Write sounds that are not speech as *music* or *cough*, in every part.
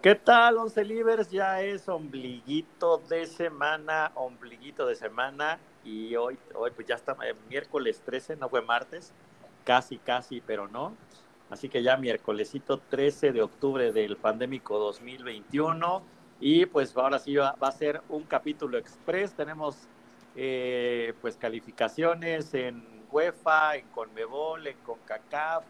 ¿Qué tal, Once Livers? Ya es ombliguito de semana, ombliguito de semana. Y hoy, hoy pues ya está eh, miércoles 13, no fue martes. Casi, casi, pero no. Así que ya miércolesito 13 de octubre del pandémico 2021. Y pues ahora sí va, a ser un capítulo express. Tenemos eh, pues calificaciones en UEFA, en Conmebol, en CONCACAF,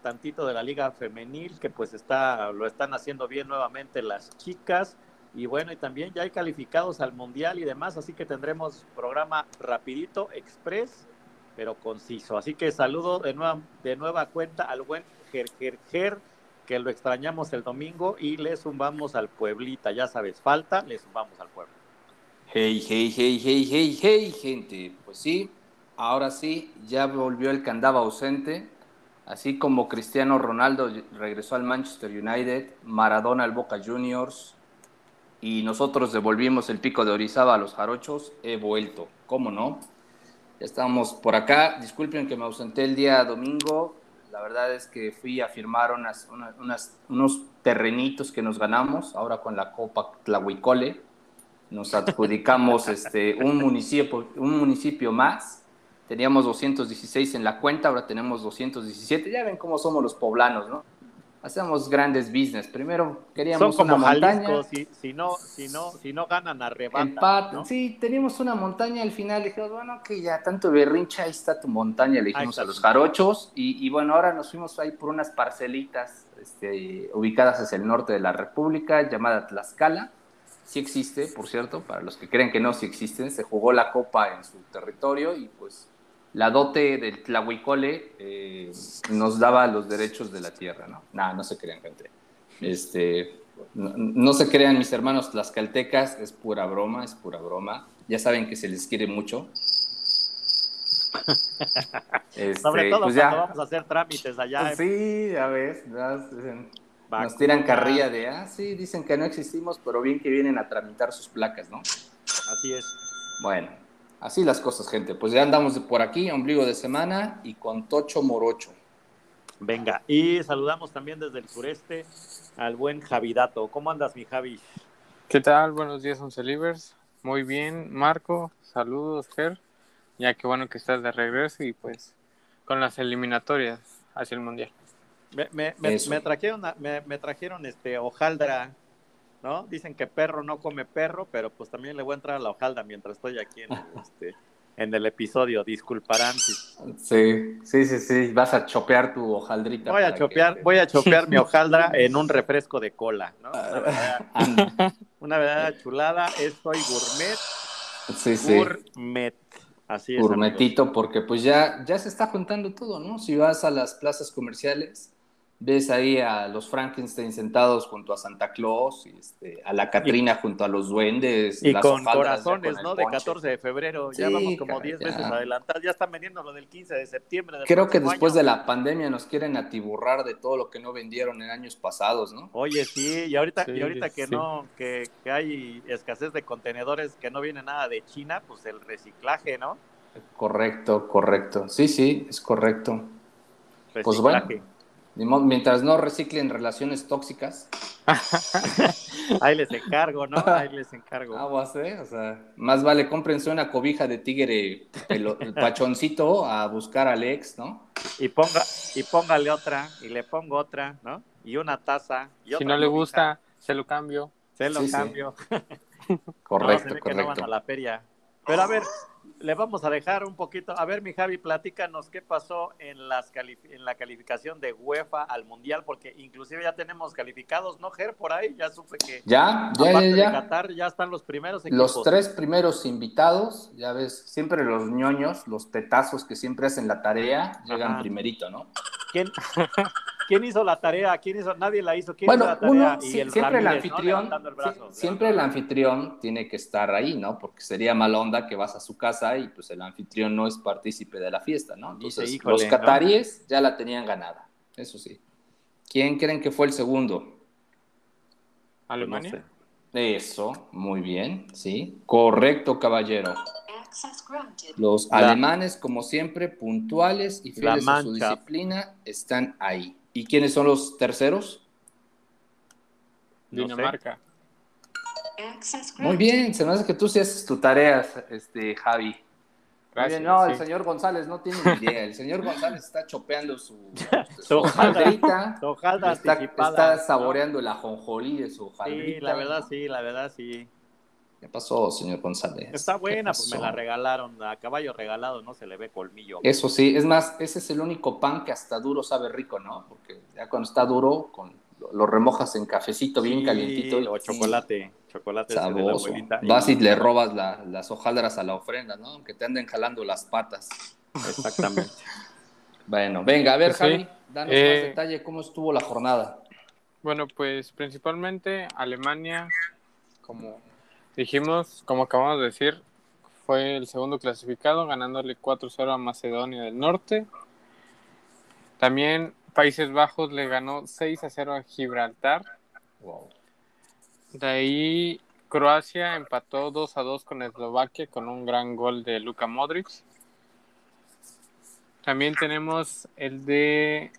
tantito de la liga femenil, que pues está, lo están haciendo bien nuevamente las chicas. Y bueno, y también ya hay calificados al Mundial y demás, así que tendremos programa rapidito, express, pero conciso. Así que saludo de nueva, de nueva cuenta al buen Ger, Ger, que lo extrañamos el domingo y le zumbamos al Pueblita. Ya sabes, falta, le zumbamos al pueblo. Hey, hey, hey, hey, hey, hey, gente. Pues sí, ahora sí, ya volvió el candaba ausente Así como Cristiano Ronaldo regresó al Manchester United, Maradona al Boca Juniors y nosotros devolvimos el pico de Orizaba a los jarochos, he vuelto. ¿Cómo no? Ya estamos por acá. Disculpen que me ausenté el día domingo. La verdad es que fui a firmar unas, unos terrenitos que nos ganamos ahora con la Copa Tlahuicole. Nos adjudicamos *laughs* este, un, municipio, un municipio más Teníamos 216 en la cuenta, ahora tenemos 217. Ya ven cómo somos los poblanos, ¿no? Hacemos grandes business. Primero queríamos Son como una montaña. Si, si, no, si, no, si no ganan, arrebatan. Sí, teníamos una montaña al final. Dijimos, bueno, que ya tanto berrincha, ahí está tu montaña. Le dijimos a los jarochos. Y, y, bueno, ahora nos fuimos ahí por unas parcelitas este, ubicadas hacia el norte de la República, llamada Tlaxcala. Sí existe, por cierto, para los que creen que no, sí existen. Se jugó la copa en su territorio y pues la dote del Tlahuicole eh, nos daba los derechos de la tierra, ¿no? Nada, no se crean, gente. Este, no, se crean, mis hermanos tlaxcaltecas, es pura broma, es pura broma. Ya saben que se les quiere mucho. *laughs* Este, Sobre todo pues cuando vamos a hacer trámites allá. Sí, ya ves, nos tiran carrilla de, ah, sí, dicen que no existimos, pero bien que vienen a tramitar sus placas, ¿no? Así es. Bueno, Así las cosas, gente. Pues ya andamos por aquí, ombligo de semana y con Tocho Morocho. Venga, y saludamos también desde el sureste al buen Javidato. ¿Cómo andas, mi Javi? ¿Qué tal? Buenos días, Oncelivers. Muy bien, Marco. Saludos, Ger. Ya que bueno que estás de regreso y pues con las eliminatorias hacia el Mundial. Me, me, trajeron, me, trajeron este hojaldra ¿no? Dicen que perro no come perro, pero pues también le voy a entrar a la hojaldra mientras estoy aquí en, *laughs* este, en el episodio, disculparán. Sí, sí, sí, sí, vas a chopear tu hojaldrita. Voy a chopear, voy a chopear *laughs* mi hojaldra en un refresco de cola, ¿no? Una verdadera, *laughs* chulada, estoy gourmet. Sí, sí. Gourmet. Así es. Gourmetito, porque pues ya, ya se está juntando todo, ¿no? Si vas a las plazas comerciales, ves ahí a los Frankenstein sentados junto a Santa Claus, y este, a la Catrina junto a los duendes. Y con corazones, ¿no? De 14 de febrero, ya vamos como 10 veces adelantados, ya están vendiendo lo del 15 de septiembre. Creo que después de la pandemia nos quieren atiburrar de todo lo que no vendieron en años pasados, ¿no? Oye, sí, y ahorita, y ahorita que no, que, que hay escasez de contenedores, que no viene nada de China, pues el reciclaje, ¿no? Correcto, correcto. Sí, sí, es correcto. Pues bueno Mientras no reciclen relaciones tóxicas. *laughs* Ahí les encargo, ¿no? Ahí les encargo. Aguas, ¿eh? O sea, más vale cómprense una cobija de tigre, el, pachoncito, a buscar al ex, ¿no? Y, ponga, y póngale otra, y le pongo otra, ¿no? Y una taza. Y si no le gusta, se lo cambio. Se lo cambio. *laughs* correcto, correcto. no van a la feria. Pero a ver, le vamos a dejar un poquito. A ver, mi Javi, platícanos qué pasó en, las en la calificación de UEFA al Mundial, porque inclusive ya tenemos calificados, ¿no, Ger? Por ahí ya supe que. Ya, ya, ya. ya. Qatar ya están los primeros equipos. Los tres primeros invitados, ya ves, siempre los ñoños, los tetazos que siempre hacen la tarea, llegan primerito, ¿no? ¿Quién, *laughs* ¿Quién hizo la tarea? ¿Quién hizo? Nadie la hizo. ¿Quién Bueno, hizo la tarea? uno, Y sí, el siempre el anfitrión, Levantando el brazo. sí, siempre el anfitrión tiene que estar ahí, ¿no? Porque sería mala onda que vas a su casa y pues el anfitrión no es partícipe de la fiesta, ¿no? Entonces, híjole, los ¿no? cataríes ya la tenían ganada, eso sí. ¿Quién creen que fue el segundo? Alemania. Eso, muy bien, sí. Correcto, caballero. Los La- alemanes, como siempre, puntuales y fieles a su disciplina, están ahí. ¿Y quiénes son los terceros? No sé. Dinamarca. Access Muy bien, se me hace que tú sí haces tu tarea, este, Javi. Muy Gracias, bien, no, el sí. señor González no tiene ni idea. El señor González está chopeando su, *laughs* Su hojaldrita, está, está ¿no? saboreando la jonjolí de su hojaldrita. Sí, la verdad sí, la verdad sí. ¿Qué pasó, señor González? Está ¿Qué buena, pues me la regalaron. A caballo regalado no se le ve colmillo. Eso sí, es más, ese es el único pan que hasta duro sabe rico, ¿no? Porque ya cuando está duro, con, lo, lo remojas en cafecito bien calientito. y- O chocolate. Chocolate de la abuelita. Vas y le robas la- las hojaldras a la ofrenda, ¿no? Aunque te anden jalando las patas. Exactamente. *laughs* Bueno, venga, a ver, Pues sí. Javi, danos Eh, más detalle cómo estuvo la jornada. Bueno, pues principalmente Alemania, como dijimos, como acabamos de decir, fue el segundo clasificado, ganándole 4-0 a Macedonia del Norte. También Países Bajos le ganó 6-0 a Gibraltar. Wow. De ahí Croacia empató 2-2 con Eslovaquia con un gran gol de Luka Modric. También tenemos el de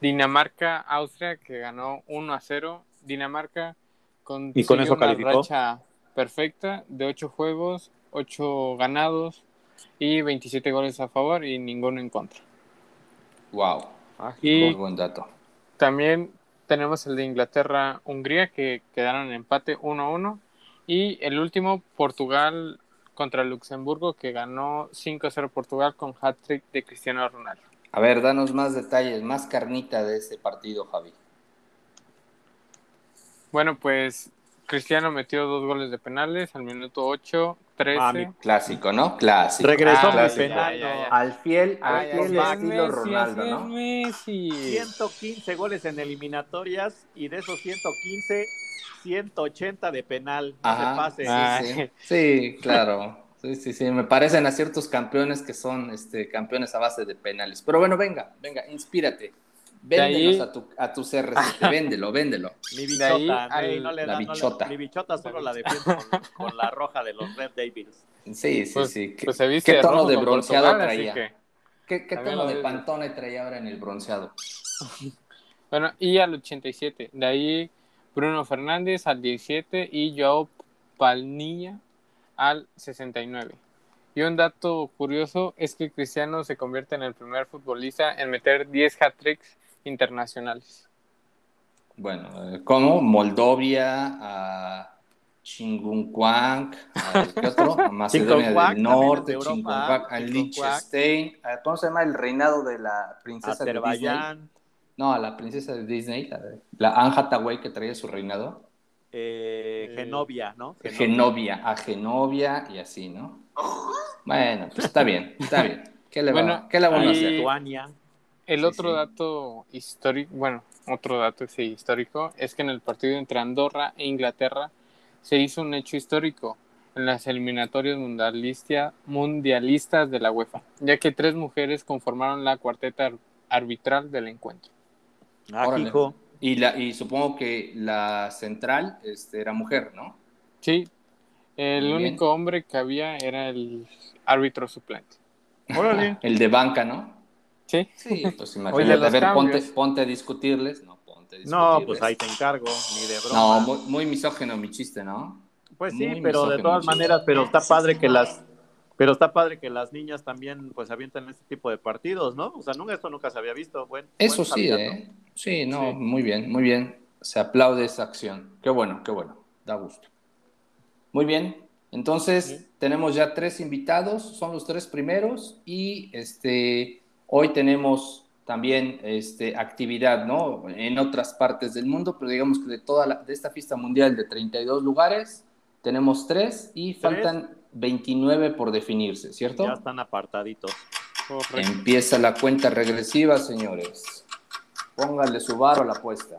Dinamarca-Austria que ganó 1-0. Dinamarca con, ¿Y con eso calificó? racha perfecta de 8 juegos, 8 ganados y 27 goles a favor y ninguno en contra. Wow. Y Muy buen dato. también tenemos el de Inglaterra-Hungría que quedaron en empate 1-1. Y el último, Portugal contra Luxemburgo que ganó 5-0 Portugal con hat-trick de Cristiano Ronaldo. A ver, danos más detalles, más carnita de ese partido, Javi. Bueno, pues Cristiano metió dos goles de penales al minuto 8, 13. Ah, mi- Clásico, ¿no? Clásico. Regresó Ah, mi clásico. penal. ya, ya, ya. Al fiel, al Ay, fiel así es estilo Messi, Ronaldo, ¿no? Messi. 115 goles en eliminatorias y de esos 115, 180 de penal. No Ajá, se pase. Ah. sí, sí. Sí, claro. Sí, sí, sí. Me parecen a ciertos campeones que son este, campeones a base de penales. Pero bueno, venga, venga, inspírate. Véndenos ahí- a tu, a tu CR7. véndelo, véndelo. Mi De ahí bichota, al- no le la da- no le- bichota. mi bichota solo la defiendo con, con la roja de los Red Devils. Sí, sí, Pues, sí. ¿Qué, pues se viste qué tono de bronceado Portugal, traía? que- ¿Qué, qué tono de pantone traía ahora en el bronceado? *laughs* Bueno, y al 87. De ahí Bruno Fernández al 17 y Joao Palnilla al 69. Y un dato curioso es que Cristiano se convierte en el primer futbolista en meter 10 hat-tricks internacionales. Bueno, eh, como Moldovia, a Chingunquank, a, ¿qué otro? A *laughs* Macedonia del Norte, Chingunquac, a. Liechtenstein, a- ¿cómo se llama el reinado de la princesa de Disney? Azerbaiyán, No, a la princesa de Disney, la, la Anne Hathaway que traía su reinado. eh, Eh, Genovia, ¿no? Genovia, a Genovia y así, ¿no? *laughs* Bueno, pues está bien, está bien. ¿Qué le, va- Bueno, ¿qué le vamos a hacer? Lituania. El Sí, otro sí. dato histórico, bueno, otro dato sí, histórico, es que en el partido entre Andorra e Inglaterra se hizo un hecho histórico en las eliminatorias mundialista- mundialistas de la UEFA, ya que tres mujeres conformaron la cuarteta ar- arbitral del encuentro. Ah, Órale. hijo. Y, la, y supongo que la central este, era mujer, ¿no? Sí, el Muy bien. único hombre que había era el árbitro suplente. Órale. El de banca, ¿no? Sí, Sí, pues Oye, imagínate, los a ver, ponte, cambios. ponte a discutirles. No, ponte a discutirles. No, pues ahí te encargo, ni de broma. No, muy, muy misógeno mi chiste, ¿no? Pues sí, muy pero de todas maneras, pero está padre que las pero está padre que las niñas también pues avientan este tipo de partidos, ¿no? O sea, nunca esto nunca se había visto, buen, Eso buen sí. ¿eh? Sí, no, Sí. muy bien, muy bien. Se aplaude esa acción. Qué bueno, qué bueno. Da gusto. Muy bien. Entonces, tenemos ya tres invitados, son los tres primeros y este, hoy tenemos también este, actividad, ¿no? En otras partes del mundo, pero digamos que de toda la- de esta fiesta mundial de 32 lugares, tenemos tres y faltan 29 por definirse, ¿cierto? Ya están apartaditos. correcto. Empieza la cuenta regresiva, señores. Póngale su varo a la apuesta.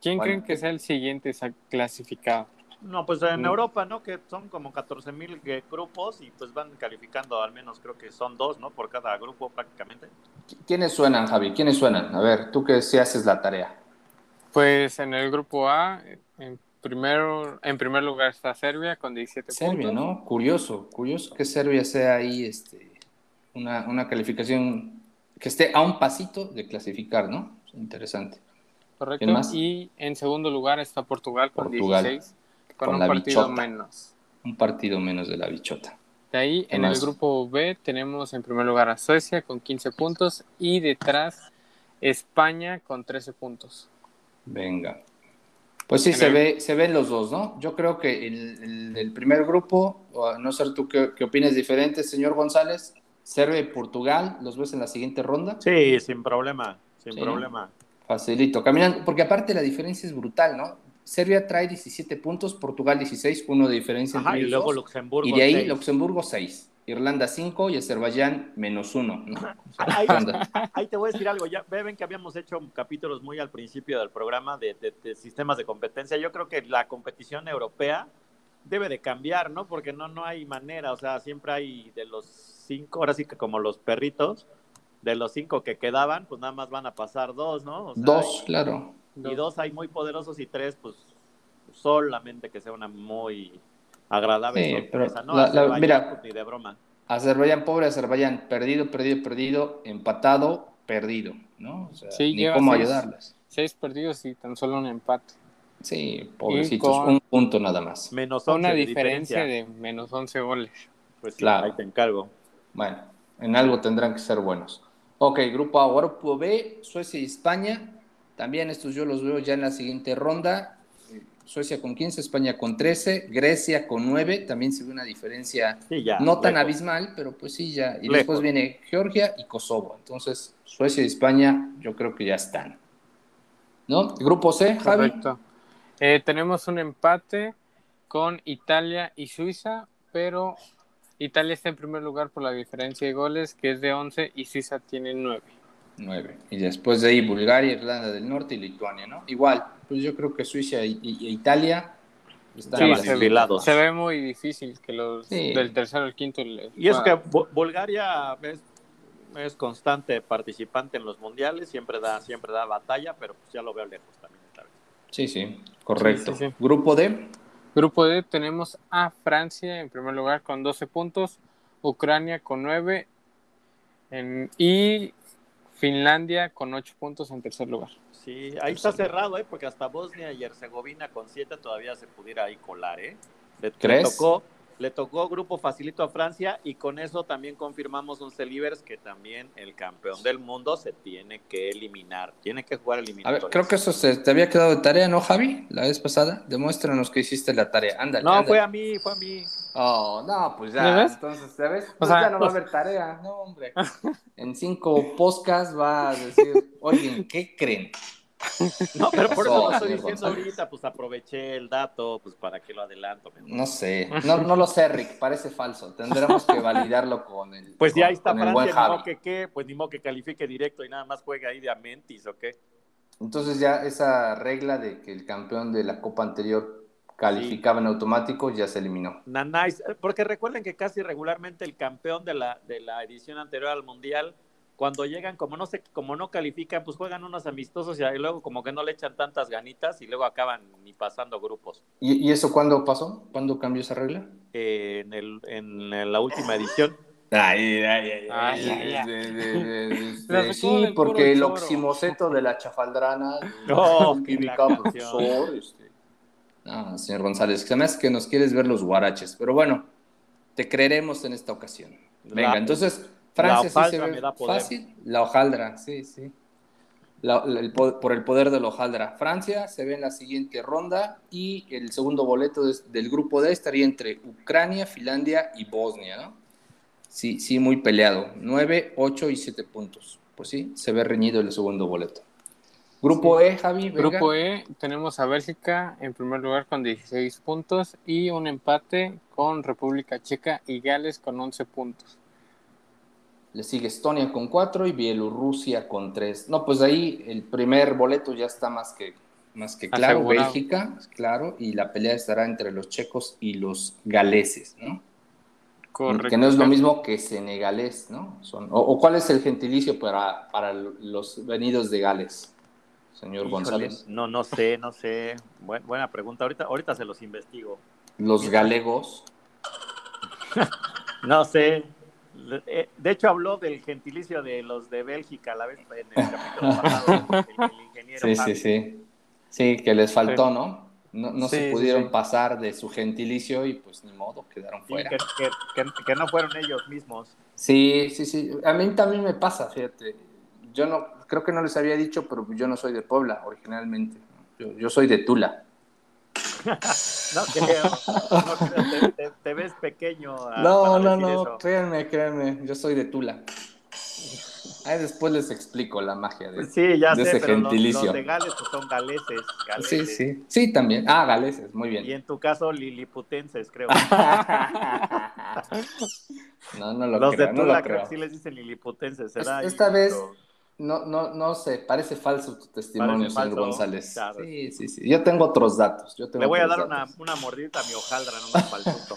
¿Quién Bueno. creen que sea el siguiente clasificado? No, pues en Mm. Europa, ¿no? Que son como 14 mil grupos y pues van calificando al menos creo que son dos, ¿no? Por cada grupo prácticamente. ¿Quiénes suenan, Javi? ¿Quiénes suenan? A ver, tú que sí haces la tarea. Pues en el grupo A, en, primero, en primer lugar está Serbia con 17 Serbia, puntos. ¿no? Curioso, curioso que Serbia sea ahí este, una, una calificación que esté a un pasito de clasificar, ¿no? Interesante. Correcto. Y en segundo lugar está Portugal con Portugal, 16, con, con un la partido bichota. menos. Un partido menos de la bichota. De ahí, ¿Qué en más? el grupo B, tenemos en primer lugar a Suecia con 15 puntos y detrás España con 13 puntos. Venga. Pues sí, En se, el- ve, se ven los dos, ¿no? Yo creo que el, primer grupo, o a no ser tú qué, qué opinas diferente, señor González, Serbia y Portugal, ¿los ves en la siguiente ronda? Sí, sin problema, sin Sí. problema. Facilito, caminando, porque aparte la diferencia es brutal, ¿no? Serbia trae 17 puntos, Portugal 16, uno de diferencia Ajá, entre y luego dos. Luxemburgo. Y de ahí. Luxemburgo 6, Irlanda 5 y Azerbaiyán menos 1. ¿no? O sea, Ahí, te voy a decir algo. Ya ven que habíamos hecho capítulos muy al principio del programa de, de- de sistemas de competencia. Yo creo que la competición europea debe de cambiar, ¿no? Porque no, no hay manera. O sea, siempre hay de los cinco, ahora sí que como los perritos, de los cinco que quedaban, pues nada más van a pasar dos, ¿no? O sea, Dos, claro. Y dos hay muy poderosos y tres, pues solamente que sea una muy agradable Sí, sorpresa, pero ¿no? la- mira, pues, ni de broma. Azerbaiyán, pobre Azerbaiyán, perdido, perdido, perdido, empatado, perdido, ¿no? O sea, Sí, ni cómo seis. ayudarles. Seis perdidos y tan solo un empate. Sí, pobrecitos, un punto nada más. Menos 11 Una de diferencia de menos 11 goles. Pues sí, Claro. ahí te encargo. Bueno, en algo tendrán que ser buenos. Ok, grupo A, grupo B, Suecia y España. También estos yo los veo ya en la siguiente ronda. Suecia con 15, España con 13, Grecia con 9. También se ve una diferencia Sí, ya. no tan lejos. abismal, pero pues sí, ya. Y Lejos. después viene Georgia y Kosovo. Entonces, Suecia y España yo creo que ya están. ¿No? Grupo C, Javi. Correcto. Eh, tenemos un empate con Italia y Suiza, pero Italia está en primer lugar por la diferencia de goles, que es de 11, y Suiza tiene 9. 9. Y después de ahí Bulgaria, Irlanda del Norte y Lituania, ¿no? Igual, pues yo creo que Suiza y Italia están la se, ve muy difícil que los Sí. del tercero al quinto les Y eso que Bulgaria es, es constante participante en los mundiales, siempre da, siempre da batalla, pero pues ya lo veo lejos también esta vez. Sí, sí, correcto. Sí, sí, sí. Grupo D, Grupo D tenemos a Francia en primer lugar con 12 puntos, Ucrania con 9 en- y Finlandia con 8 puntos en tercer lugar. Sí, ahí está cerrado, ¿eh? Porque hasta Bosnia y Herzegovina con siete todavía se pudiera ahí colar, ¿eh? Le, le ¿Crees? tocó, le tocó grupo facilito a Francia y con eso también confirmamos un Celivers que también el campeón del mundo se tiene que eliminar, tiene que jugar a ver, eliminatorias. creo que eso se te había quedado de tarea, ¿no, Javi? La vez pasada. Demuéstranos que hiciste la tarea. Ándale. No, ándale. fue a mí, fue a mí. Oh, no, pues ¿Ya ves? Entonces, ¿sabes? O Pues sea, ya no va a pues- haber tarea. No, hombre. *laughs* En cinco podcasts va a decir, oigan, ¿qué creen? *laughs* No, pero por eso lo estoy diciendo ahorita, pues aproveché el dato, pues para que lo adelanto. mejor. No sé. No, no lo sé, Rick. Parece falso. Tendremos que validarlo con el. Pues con, ya ahí está Francia, ni modo que qué, pues ni modo que califique directo y nada más juega ahí de Amentis o qué. Entonces ya esa regla de que el campeón de la copa anterior calificaba en automático ya se eliminó. Nanais, eh, porque recuerden que casi regularmente el campeón de la, de la edición anterior al Mundial, cuando llegan, como no se, como no califican, pues juegan unos amistosos y luego como que no le echan tantas ganitas y luego acaban ni pasando grupos. ¿Y, y eso cuándo pasó? ¿Cuándo cambió esa regla? Eh, en, el, en la última edición. *laughs* Ay, ay, ay, sí, porque el choro. oximoceto de la chafaldrana. *laughs* Canción. profesor. este. Ah, señor González, se me hace que nos quieres ver los guaraches, pero bueno, te creeremos en esta ocasión. Venga, La- entonces, Francia sí se hojaldra ve fácil. La hojaldra, sí, sí. La- la- el por el poder de la hojaldra. Francia se ve en la siguiente ronda y el segundo boleto del grupo D estaría entre Ucrania, Finlandia y Bosnia, ¿no? Sí, sí, muy peleado. 9, 8 y 7 puntos. Pues sí, se ve reñido el segundo boleto. Grupo E, Javi, venga. Grupo E tenemos a Bélgica en primer lugar con 16 puntos y un empate con República Checa y Gales con 11 puntos. Le sigue Estonia con cuatro y Bielorrusia con tres. No, pues ahí el primer boleto ya está más que, más que claro. Asegurado. Bélgica, claro, y la pelea estará entre los checos y los galeses, ¿no? Correcto. Que no es lo mismo que senegalés, ¿no? Son, o, o cuál es el gentilicio para, para los venidos de Gales, señor Híjole, González? No, no sé, no sé. Buen- buena pregunta. Ahorita, ahorita se los investigo. Los galegos. *laughs* No sé. Eh, De hecho, habló del gentilicio de los de Bélgica la vez en el capítulo pasado. *laughs* El, el ingeniero Sí, sí, sí. Sí, que les faltó, ¿no? No, no Sí, se pudieron sí. pasar de su gentilicio y pues ni modo, quedaron fuera. que, que- que- que no fueron ellos mismos. Sí, sí, sí. A mí también me pasa, fíjate. Yo no, creo que no les había dicho, pero yo no soy de Puebla originalmente. Yo, yo soy de Tula. *laughs* No creo. No creo, te, te- te ves pequeño. ah, No, no, no, eso. créanme, créanme, yo soy de Tula. Ahí después les explico la magia de... Sí, ya de sé, ese pero los, gentilicio. los de Gales pues, son galeses. Sí, galeses. sí. Sí, también. Ah, galeses, muy Y bien. en tu caso, liliputenses, creo. *laughs* No, no lo Los creo, de no Tula creo creo. que sí les dicen liliputenses. ¿será? Esta vez- pero- No, no, no sé, parece falso tu testimonio, Parece señor falso, González. claro. Sí, sí, sí. Yo tengo otros datos. Yo tengo Le voy a dar una, una mordida a mi hojaldra, para el susto.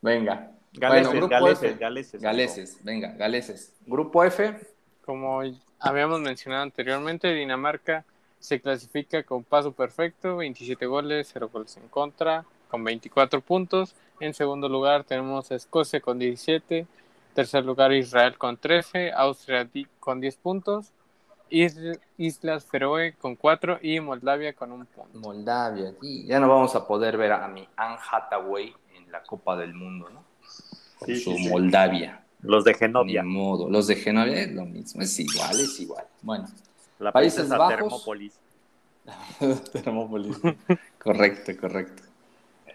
Venga. Galeses, Bueno, grupo galeses, F. galeses. Galeses, venga, galeses. Grupo F, Como habíamos mencionado anteriormente, Dinamarca se clasifica con paso perfecto, 27 goles, 0 goles en contra, con 24 puntos. En segundo lugar tenemos a Escocia con 17, tercer lugar Israel con 13, Austria con 10 puntos, Is- Islas Feroe con 4 y Moldavia con un punto. Moldavia. Y ya no vamos a poder ver a mi Anne Hathaway en la Copa del Mundo, ¿no? Con Sí, su sí, sí. Moldavia. Los de Ni Genovia, modo. Los de Genovia es lo mismo, es igual, es igual. Bueno, la Países Bajos. Termópolis. *laughs* Termópolis. correcto, correcto.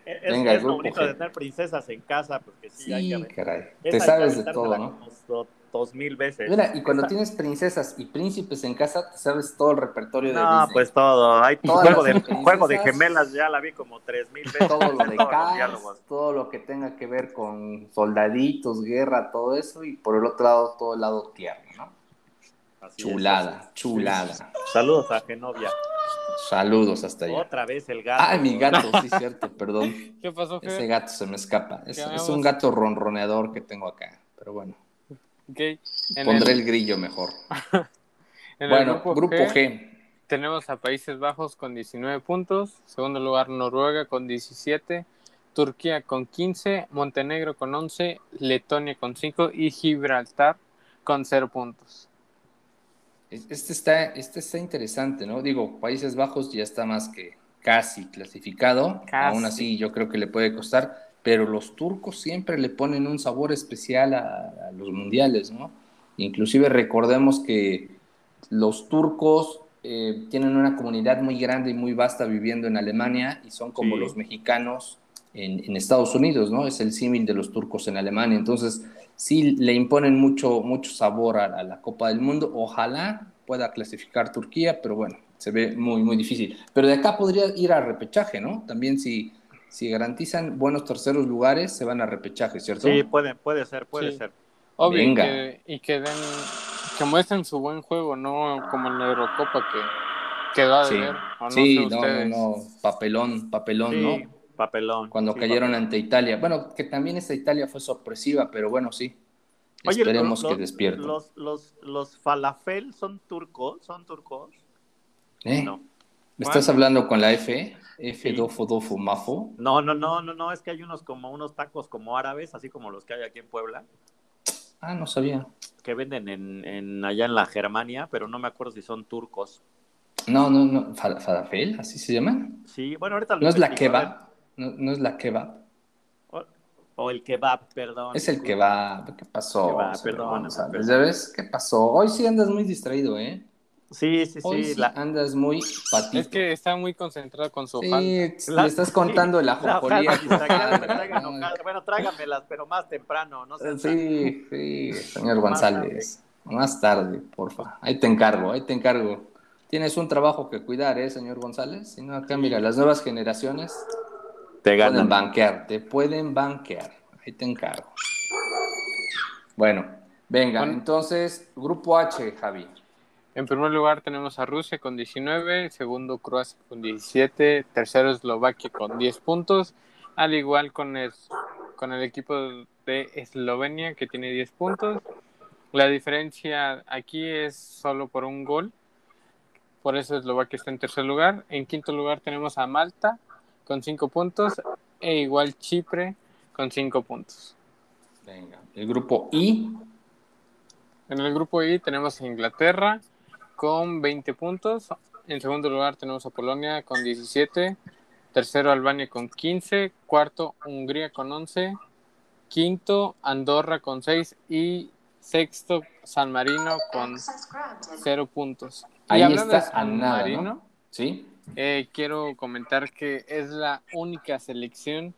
Es, Venga, es lo bonito G. de tener princesas en casa, porque sí, hay que Sí, caray. Te sabes de todo, ¿no? como do- dos mil veces. Mira, y cuando Esa- tienes princesas y príncipes en casa, te sabes todo el repertorio de No, Disney. pues todo. Hay Todas *laughs* juego de, princesas. juego de gemelas, ya la vi como tres mil veces. todo lo *laughs* de Cars, todo lo que tenga que ver con soldaditos, guerra, todo eso, y por el otro lado, todo el lado tierno, ¿no? Así Chulada, es. chulada. Saludos a Genovia. Saludos hasta allá. Otra vez el gato. Ay, mi gato, sí, cierto, perdón. *laughs* ¿Qué pasó, Ese gato se me escapa. Es, un gato ronroneador que tengo acá, pero bueno, Ok, En pondré el, el grillo mejor. *laughs* en el Bueno, grupo G. Tenemos a Países Bajos con 19 puntos, segundo lugar Noruega con 17, Turquía con 15, Montenegro con 11, Letonia con 5 y Gibraltar con 0 puntos. Es- Este está, este está interesante, ¿no? Digo, Países Bajos ya está más que casi clasificado. Casi. Aún así, yo creo que le puede costar. Pero los turcos siempre le ponen un sabor especial a, a los mundiales, ¿no? Inclusive recordemos que los turcos eh, tienen una comunidad muy grande y muy vasta viviendo en Alemania y son como Sí. los mexicanos en, en Estados Unidos, ¿no? Es el símil de los turcos en Alemania. Entonces, sí le imponen mucho, mucho sabor a, a la Copa del Mundo. Ojalá pueda clasificar Turquía, pero bueno, se ve muy, muy difícil. Pero de acá podría ir a repechaje, ¿no? También si, si garantizan buenos terceros lugares, se van a repechaje, ¿cierto? Sí, puede, puede ser, puede Sí. ser. Obvio, y Venga. que, y que den, que muestren su buen juego, no como en la Eurocopa que quedó a Sí, deber. o no sí sé no, no, papelón, papelón, Sí, ¿no? Papelón. Cuando Sí, cayeron papelón. ante Italia. Bueno, que también esaItalia fue sorpresiva, pero bueno, sí. Oye, Esperemos los- que despierten. Los, los, los falafel son turcos, son turcos. ¿Eh? No. ¿Me estás Bueno. hablando con la F? F, dofo, dofo, mafo. No, no, no, no, no, es que hay unos como unos tacos como árabes, así como los que hay aquí en Puebla, Ah, no sabía. que venden en, en allá en la Germania, pero no me acuerdo si son turcos. No, no, no. Fa- ¿Falafel? ¿Así se llama? Sí, bueno, ahorita lo ¿No es la kebab? ¿No, no es la kebab? O, o el kebab, perdón. Es el kebab. ¿Qué pasó? Kebab, perdón. ¿Ya ves? ¿Qué pasó? Hoy sí andas muy distraído, ¿eh? Sí, sí, Hoy sí. sí la- andas muy patito. Es que está muy concentrado con su. Sí, La- le estás *laughs* contando la la jocolía. *laughs* Bueno, tráigamelas, pero más temprano, no sé. Sí, sí, señor González. Más tarde, porfa. Ahí te encargo, ahí te encargo. Tienes un trabajo que cuidar, ¿eh, señor González? Si no, acá, mira, las nuevas generaciones Te pueden ganan. banquear, te pueden banquear. Ahí te encargo. Bueno, Venga, Bueno. entonces, grupo H, Javi. En primer lugar tenemos a Rusia con 19, segundo Croacia con 17, tercero Eslovaquia con 10 puntos, al igual con el, con el equipo de Eslovenia que tiene 10 puntos. La diferencia aquí es solo por un gol, por eso Eslovaquia está en tercer lugar. En quinto lugar tenemos a Malta con 5 puntos e igual Chipre con 5 puntos. Venga, el grupo I. En el grupo I tenemos a Inglaterra con 20 puntos. En segundo lugar tenemos a Polonia con 17. Tercero Albania con 15. Cuarto Hungría con 11. Quinto Andorra con 6. Y sexto San Marino con Access granted. 0 puntos. Y Ahí hablando está de a San nada, Marino, ¿no? Sí. Eh, quiero comentar que es la única selección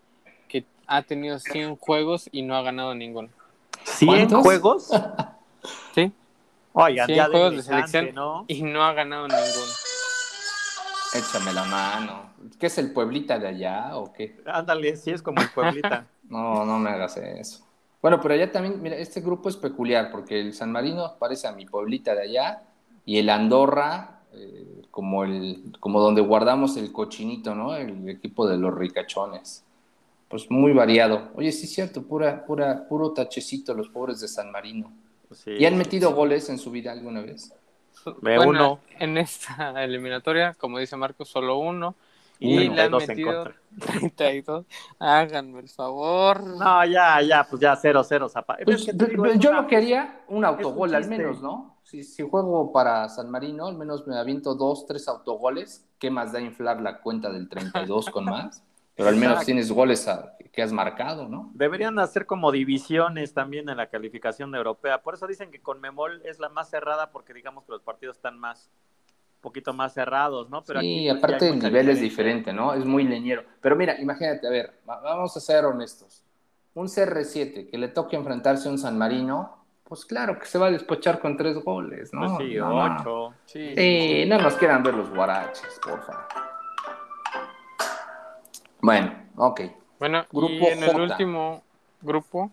que ha tenido 100 juegos y no ha ganado ninguno. ¿100 ¿Cuántos? juegos? *laughs* ¿Sí? Oigan, 100 ya juegos de de selección ¿no? y no ha ganado ninguno. Échame la mano. ¿Qué es el Pueblita de allá o qué? Ándale, sí es como el Pueblita. *laughs* No, no me hagas eso. Bueno, pero allá también, mira, este grupo es peculiar porque el San Marino parece a mi Pueblita de allá y el Andorra eh, como el como donde guardamos el cochinito, ¿no? El equipo de los ricachones. Pues muy variado. Oye, sí es cierto, pura pura puro tachecito los pobres de San Marino. Sí, ¿Y han metido sí. goles en su vida alguna vez? Bueno, uno. En esta *laughs* eliminatoria, como dice Marcos, solo uno. Y Y, le han 32 en metido contra. *laughs* 32. Háganme el favor. No, ya, ya, pues ya 0-0 Zapa. Pues, yo lo quería un autogol al chiste. menos, ¿no? Si, si juego para San Marino, al menos me aviento dos, tres autogoles. ¿Qué más da inflar la cuenta del 32 con más? Pero al menos Exacto. tienes goles a- que has marcado, ¿no? Deberían hacer como divisiones también en la calificación europea. Por eso dicen que con Memol es la más cerrada porque digamos que los partidos están más, un poquito más cerrados, ¿no? Pero sí, aquí, pues, aparte ya hay el nivel es diferente, ¿no? Es muy leñero. Pero mira, imagínate, a ver, va- vamos a ser honestos. Un CR7 que le toque enfrentarse a un San Marino, pues claro que se va a despochar con tres goles, ¿no? Pues sí, No, no. ocho. Sí. Sí, no nos quieran ver los guaraches, porfa. Bueno, ok. Bueno, Grupo y en el último grupo,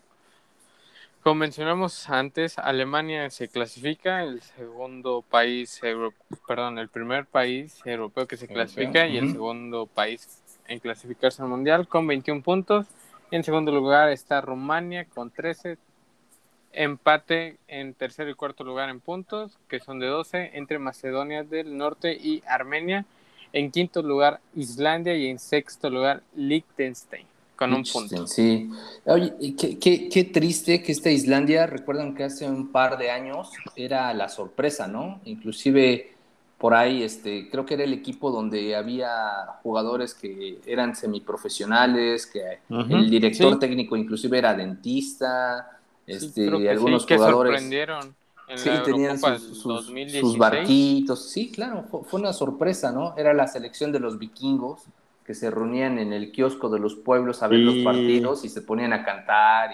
como mencionamos antes, Alemania se clasifica, el segundo país, euro- perdón, el primer país europeo que se Europeo, clasifica y el segundo país en clasificarse al mundial con 21 puntos. En segundo lugar está Rumania con 13. Empate en tercer y cuarto lugar en puntos, que son de 12, entre Macedonia del Norte y Armenia. En quinto lugar Islandia y en sexto lugar Liechtenstein con un punto. Sí. Oye, qué, qué- qué triste que esta Islandia, recuerdan que hace un par de años era la sorpresa, ¿no? Inclusive por ahí, este, creo que era el equipo donde había jugadores que eran semiprofesionales, que el director Sí. técnico inclusive era dentista, este, algunos sí, que jugadores sorprendieron en Sí, la tenían sus, sus- 2016. sus barquitos. Sí, claro, fue, fue una sorpresa, ¿no? Era la selección de los vikingos que se reunían en el kiosco de los pueblos a ver Sí. los partidos y se ponían a cantar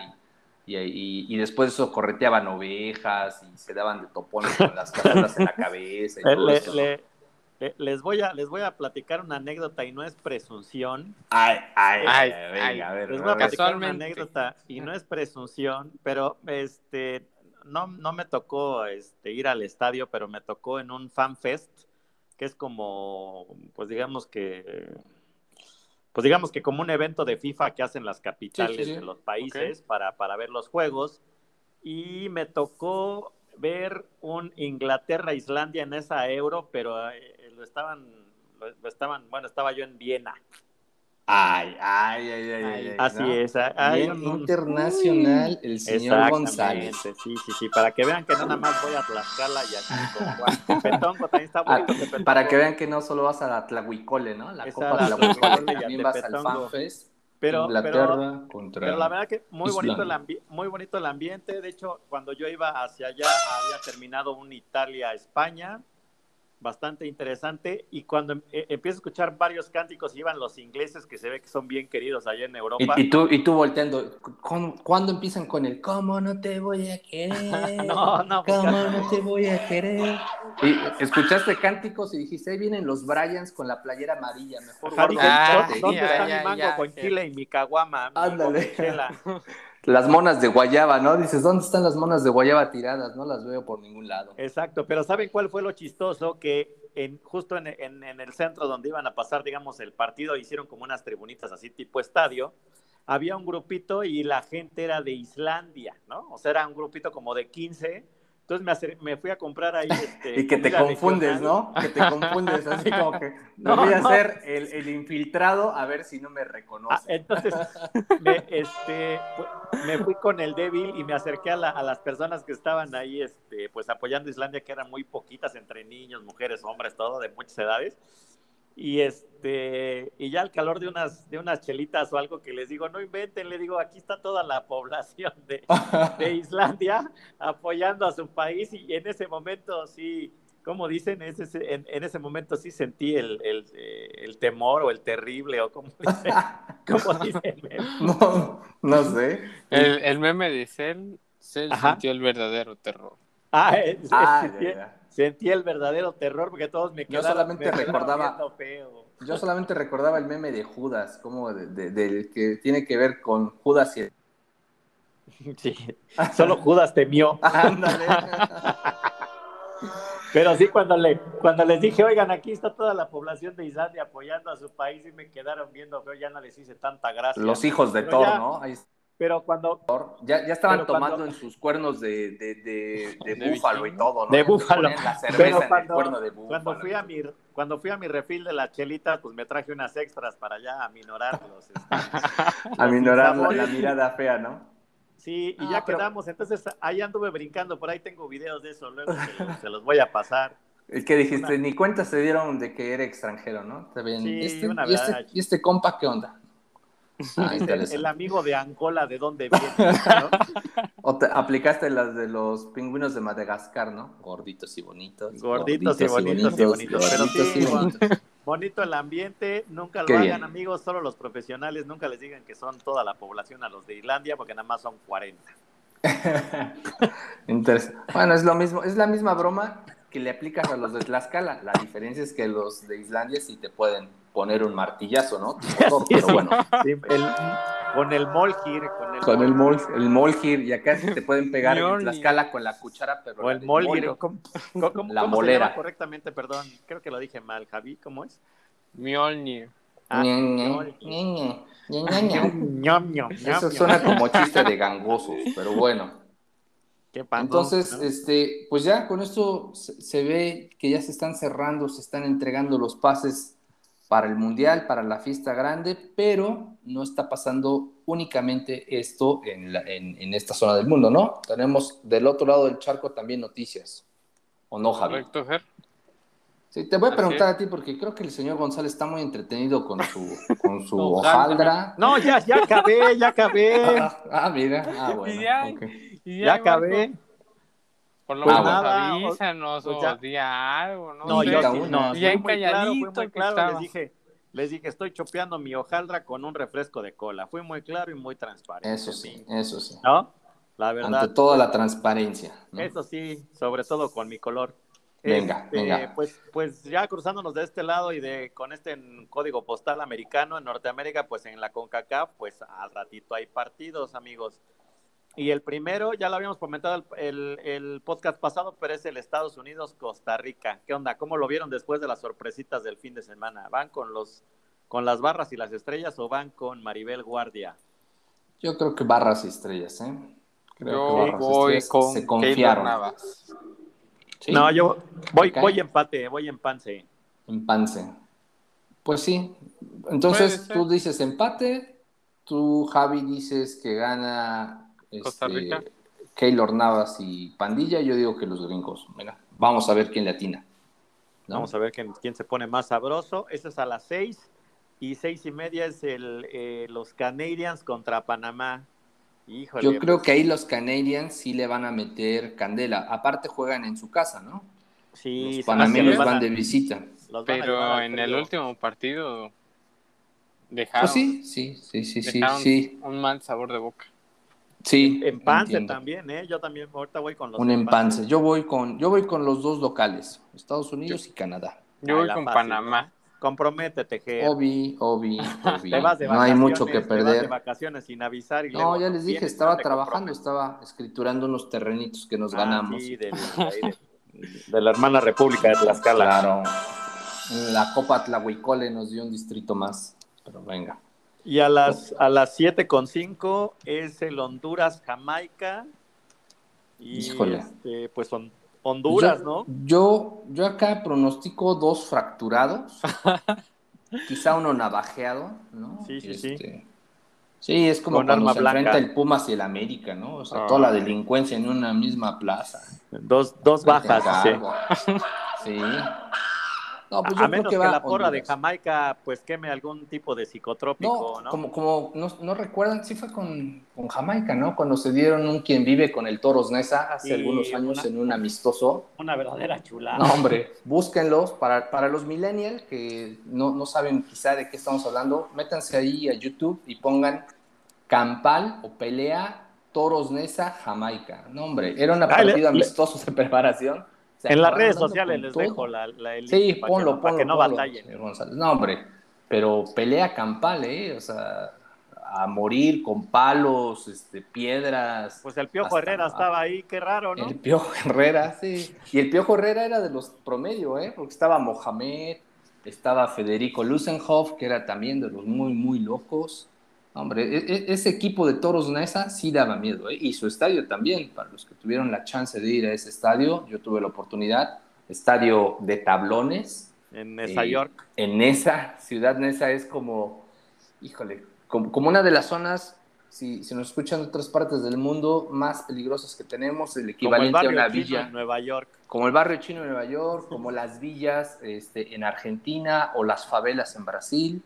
y, y, y- y después de eso correteaban ovejas y se daban de topones con las cazuelas en la cabeza y *laughs* todo le- eso, ¿no? le- le- les, voy a, les voy a platicar una anécdota y no es presunción. Ay, ay, Ay, ay, a ver, Les voy a platicar una anécdota y no es presunción, pero este no, no me tocó este, ir al estadio, pero me tocó en un fan fest, que es como, pues digamos que, pues digamos que como un evento de FIFA que hacen las capitales Sí, sí, sí. de los países para, para ver los juegos. Y me tocó ver un Inglaterra-Islandia en esa euro, pero eh, lo estaban, lo, lo estaban, bueno, estaba yo en Viena. Ay, ay, ay, ay, ay, ay, Así ¿no? es. hay Bien un- internacional el señor González. Sí, sí, sí, para que vean que no nada más voy a Tlaxcala y aquí con también está Ah, bonito. Para que vean que no solo vas a la Tlahuicole, ¿no? La Esa, Copa la Tlahuicole, y también vas al. FanFest. pero, Inglaterra pero, contra... pero la verdad que muy bonito, el ambi- muy bonito el ambiente. De hecho, cuando yo iba hacia allá, había terminado un Italia-España, bastante interesante. Y cuando em- eh, empiezo a escuchar varios cánticos, iban los ingleses, que se ve que son bien queridos allá en Europa. Y, y tú, y tú volteando, ¿cómo- ¿cuándo empiezan con el cómo no te voy a querer? *laughs* No, no, pues, ¿Cómo no te voy a querer? Y escuchaste cánticos y dijiste, ahí vienen los Bryans con la playera amarilla, mejor Ajá, guarda Ah, ¿dó- chate". ¿dónde ya, está ya, mi mango ya, con ya. chile y mi caguama? mi Ándale. *laughs* Las monas de guayaba, ¿no? Dices, ¿dónde están las monas de guayaba tiradas? No las veo por ningún lado. Exacto, pero ¿saben cuál fue lo chistoso? Que en, justo en, en- en el centro donde iban a pasar, digamos, el partido, hicieron como unas tribunitas así tipo estadio. Había un grupito y la gente era de Islandia, ¿no? O sea, era un grupito como de 15. Entonces me, acer- me fui a comprar ahí. Este, Y que te confundes, regional. ¿no? Que te confundes, así como que *laughs* No, voy a no. ser el, el infiltrado a ver si no me Ah, reconoce. entonces me, este, me fui con el débil y me acerqué a, la- a las personas que estaban ahí este, pues apoyando a Islandia, que eran muy poquitas entre niños, mujeres, hombres, todo, de muchas edades. Y este, y ya al calor de unas, de unas chelitas o algo que les digo, no inventen, le digo, aquí está toda la población de, *laughs* de Islandia apoyando a su país y en ese momento sí, como dicen, es ese- en, en ese momento sí sentí el, el, eh, el temor o el terrible o como dicen, *laughs* como dicen. No, no sé. El, el meme de Cell, sintió el verdadero terror. Ah, eh, Ah, sentí, ya, ya. Sentí el verdadero terror porque todos me Yo quedaron, solamente me quedaron recordaba- feo. Yo solamente recordaba el meme de Judas, como de- de- del que tiene que ver con Judas y... *laughs* Sí, solo Judas temió. *laughs* Ándale. *laughs* Pero sí, cuando, le, cuando les dije, oigan, aquí está toda la población de Islandia apoyando a su país y me quedaron viendo feo, ya no les hice tanta gracia. Los hijos de Pero Thor, ¿no? Ahí está Pero cuando. Ya, ya estaban Pero cuando- tomando en sus cuernos de, de, de, de De búfalo y todo, ¿no? De te búfalo. ponían La cerveza Pero en el cuando- cuerno de búfalo. cuando, fui a mi, cuando fui a mi refil de la chelita, pues me traje unas extras para ya aminorar los... este, A minorar la, la mirada fea, ¿no? Sí, y Ah, ya pero- quedamos. Entonces ahí anduve brincando, por ahí tengo videos de eso, luego se los, se los voy a pasar. El que dijiste, Una- ni cuenta se dieron de que era extranjero, ¿no? Está bien. Sí, este, una y, este, verdad. ¿Y este compa qué onda? Ah, *laughs* El, interesante. el amigo de Angola, ¿de dónde viene? ¿no? *laughs* O te aplicaste las de los pingüinos de Madagascar, ¿no? Gorditos y bonitos. Gorditos y bonitos y bonitos, pero gorditos sí, y bonitos. Bonito el ambiente, nunca lo Qué hagan bien. amigos, solo los profesionales, nunca les digan que son toda la población a los de Islandia, porque nada más son 40. *laughs* Interesante. Bueno, es lo mismo, es la misma broma que le aplicas a los de Tlaxcala. La diferencia es que los de Islandia sí te pueden poner un martillazo, ¿no? *laughs* Pero bueno, Sí, el- con el Molgir, con el, con el Molgir, mol, el molgir y acá sí te pueden pegar en. Tlaxcala con la cuchara, pero o el Molgir, mole. ¿cómo, cómo- cómo- La cómo se molera. correctamente? Perdón, creo que lo dije mal, Javi, ¿cómo es? Mjolnir. Ah, Eso suena como chiste de gangosos, pero bueno. Qué pan, Entonces, ¿no? este, pues ya con esto se, se ve que ya se están cerrando, se están entregando los pases para el Mundial, para la fiesta grande, pero no está pasando únicamente esto en, la- en- en esta zona del mundo, ¿no? Tenemos del otro lado del charco también noticias, ¿o no, Javi? Correcto, Ger. Sí, te voy a preguntar a ti porque creo que el señor González está muy entretenido con su, *laughs* con su Hojaldra. hojaldra. No, ya, ya acabé, ya acabé. Ah, *laughs* ah, mira, ah, bueno. Y ya- ok. Y ya Marco, acabé. Por lo Pues menos nada, o- avísanos pues o ya. di algo, no, No, sé. yo sí, no, muy claro, fui calladito muy que claro, les dije, les dije, estoy chopeando mi hojaldra con un refresco de cola. Fui muy claro y muy transparente. Eso sí, eso sí. ¿No? La verdad. Ante toda la transparencia. ¿no? Eso sí, sobre todo con mi color. Venga, Este, venga. Pues, pues ya cruzándonos de este lado y de con este código postal americano en Norteamérica, pues en la CONCACAF, pues al ratito hay partidos, amigos. Y el primero, ya lo habíamos comentado el, el- el podcast pasado, pero es el Estados Unidos-Costa Rica. ¿Qué onda? ¿Cómo lo vieron después de las sorpresitas del fin de semana? ¿Van con los con las barras y las estrellas o van con Maribel Guardia? Yo creo que barras y estrellas, ¿eh? Creo Yo que barras y voy con se confiaron. Navas. ¿Sí? No, yo voy, Ok. voy empate, voy empance. En Pance. Pues sí. Entonces tú dices empate, tú Javi dices que gana Costa este, Rica. Keylor Navas y Pandilla, yo digo que los gringos. Mira, vamos a ver quién le atina. ¿no? Vamos a ver quién, quién se pone más sabroso. Eso es a las seis. Y seis y media es el, eh, los Canadians contra Panamá. Híjole. Yo creo pues, que ahí los Canadiens sí le van a meter candela. Aparte juegan en su casa, ¿no? sí, los panameños van a- de visita. los Pero en el último partido dejaron, Pues sí, sí, sí, sí, sí, dejaron sí. un mal sabor de boca. Sí, Empance también, ¿eh? Yo también ahorita voy con los Un empance. Yo voy con, yo voy con los dos locales, Estados Unidos y Canadá. Yo voy con fácil, Panamá. Comprométete, Ger. Obi, Obi, *laughs* Obi. Te vas de no hay mucho que vacaciones, te vas de perder. vacaciones sin avisar. Y No, luego ya les dije, estaba trabajando, estaba escriturando unos terrenitos que nos Ah, ganamos. sí, de, *laughs* de- de la hermana República de Tlaxcala. Claro. La Copa Tlahuicole nos dio un distrito más. Pero venga. Y a las, a las 7 con 5 es el Honduras-Jamaica. Y Híjole. este, pues son Honduras, yo, ¿no? Yo, yo acá pronostico dos fracturados. *laughs* quizá uno navajeado, ¿no? Sí, sí, sí. Este, Sí, es como Con cuando arma se blanca. enfrenta el Pumas y el América, ¿no? O sea, Ah. toda la delincuencia en una misma plaza. Dos, dos bajas. sí. Sí. No, pues yo a creo que, que la porra de. Jamaica pues queme algún tipo de psicotrópico, No, ¿no? como, como no, no recuerdan, sí fue con, con Jamaica, ¿no? Cuando se dieron un quien vive con el Toros Nesa hace Sí, algunos años una- en un amistoso. Una verdadera chulada. No, hombre, búsquenlos para, para los millennials que no, no saben quizá de qué estamos hablando, métanse ahí a YouTube y pongan Campal o pelea Toros Nesa Jamaica. No, hombre, era una partida amistoso de preparación. En las redes sociales les todo. dejo la, la el Sí, para ponlo, que, ponlo. para que no ponlo, batallen. González. No, hombre, pero pelea campal, ¿eh? O sea, a morir con palos, este, piedras. Pues el Piojo Hasta Herrera estaba ahí, qué raro, ¿no? El Piojo *laughs* Herrera, sí. Y el Piojo Herrera era de los promedio, ¿eh? Porque estaba Mohamed, estaba Federico Lusenhoff, que era también de los muy, muy locos. Hombre, e- e- ese equipo de Toros Nesa sí daba miedo, ¿eh? Y su estadio también, para los que tuvieron la chance de ir a ese estadio, yo tuve la oportunidad, estadio de tablones, En Nueva Eh, York. en Nesa, Ciudad Nesa es como, híjole, como, como una de las zonas, si, si nos escuchan de otras partes del mundo, más peligrosas que tenemos, el Como el equivalente a una chino villa, en Nueva York. como el barrio chino en Nueva York, como las villas este, en Argentina o las favelas en Brasil.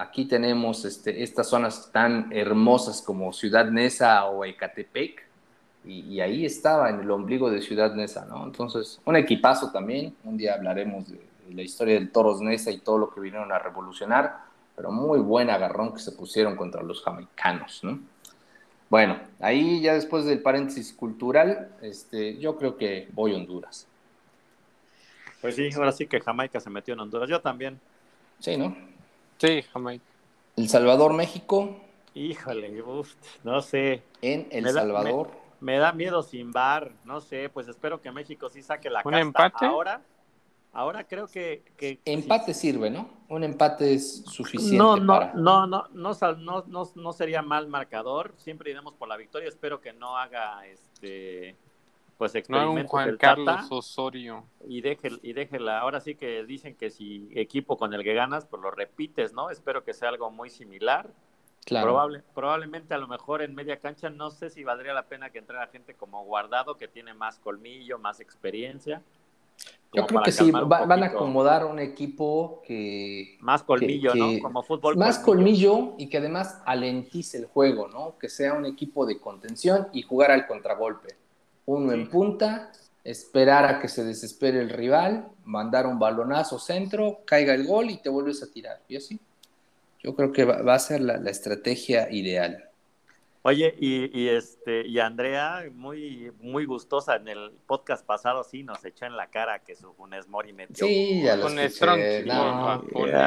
Aquí tenemos este, estas zonas tan hermosas como Ciudad Neza o Ecatepec, y, y ahí estaba en el ombligo de Ciudad Neza, ¿no? Entonces, un equipazo también. Un día hablaremos de, de la historia del Toros Neza y todo lo que vinieron a revolucionar, pero muy buen agarrón que se pusieron contra los jamaicanos, ¿no? Bueno, ahí ya después del paréntesis cultural, este, yo creo que voy a Honduras. Pues sí, ahora sí que Jamaica se metió en Honduras. Yo también. Sí, ¿no? Sí, Jamaica. El Salvador, México, Híjole, uf, no sé. en El Me da- Salvador. Me da miedo sin bar. No sé, pues espero que México sí saque la ¿Un casta. empate? Ahora, ahora creo que... que Empate sirve, ¿no? Un empate es suficiente No, no, para... no, no, no, sal- no, no, no sería mal marcador. Siempre iremos por la victoria. Espero que no haga este pues No un experimentos Juan Carlos Tata Osorio. y deje y déjela. Ahora sí que dicen que si equipo con el que ganas, pues lo repites, ¿no? Espero que sea algo muy similar. Claro. Probable, probablemente a lo mejor en media cancha no sé si valdría la pena que entrara gente como Guardado que tiene más colmillo, más experiencia. Yo creo que sí, va- van a acomodar un equipo que... más colmillo, que- ¿no? que- Como fútbol más colmillo y que además alentice el juego, ¿no? Que sea un equipo de contención y jugar al contragolpe. Uno en punta, esperar a que se desespere el rival, mandar un balonazo centro, caiga el gol y te vuelves a tirar. Y así. Yo creo que va, va a ser la, la estrategia ideal. Oye, y, y este, y Andrea, muy, muy gustosa en el podcast pasado, sí, nos echó en la cara que su Funes Mori metió. Sí, ya lo Con escuché.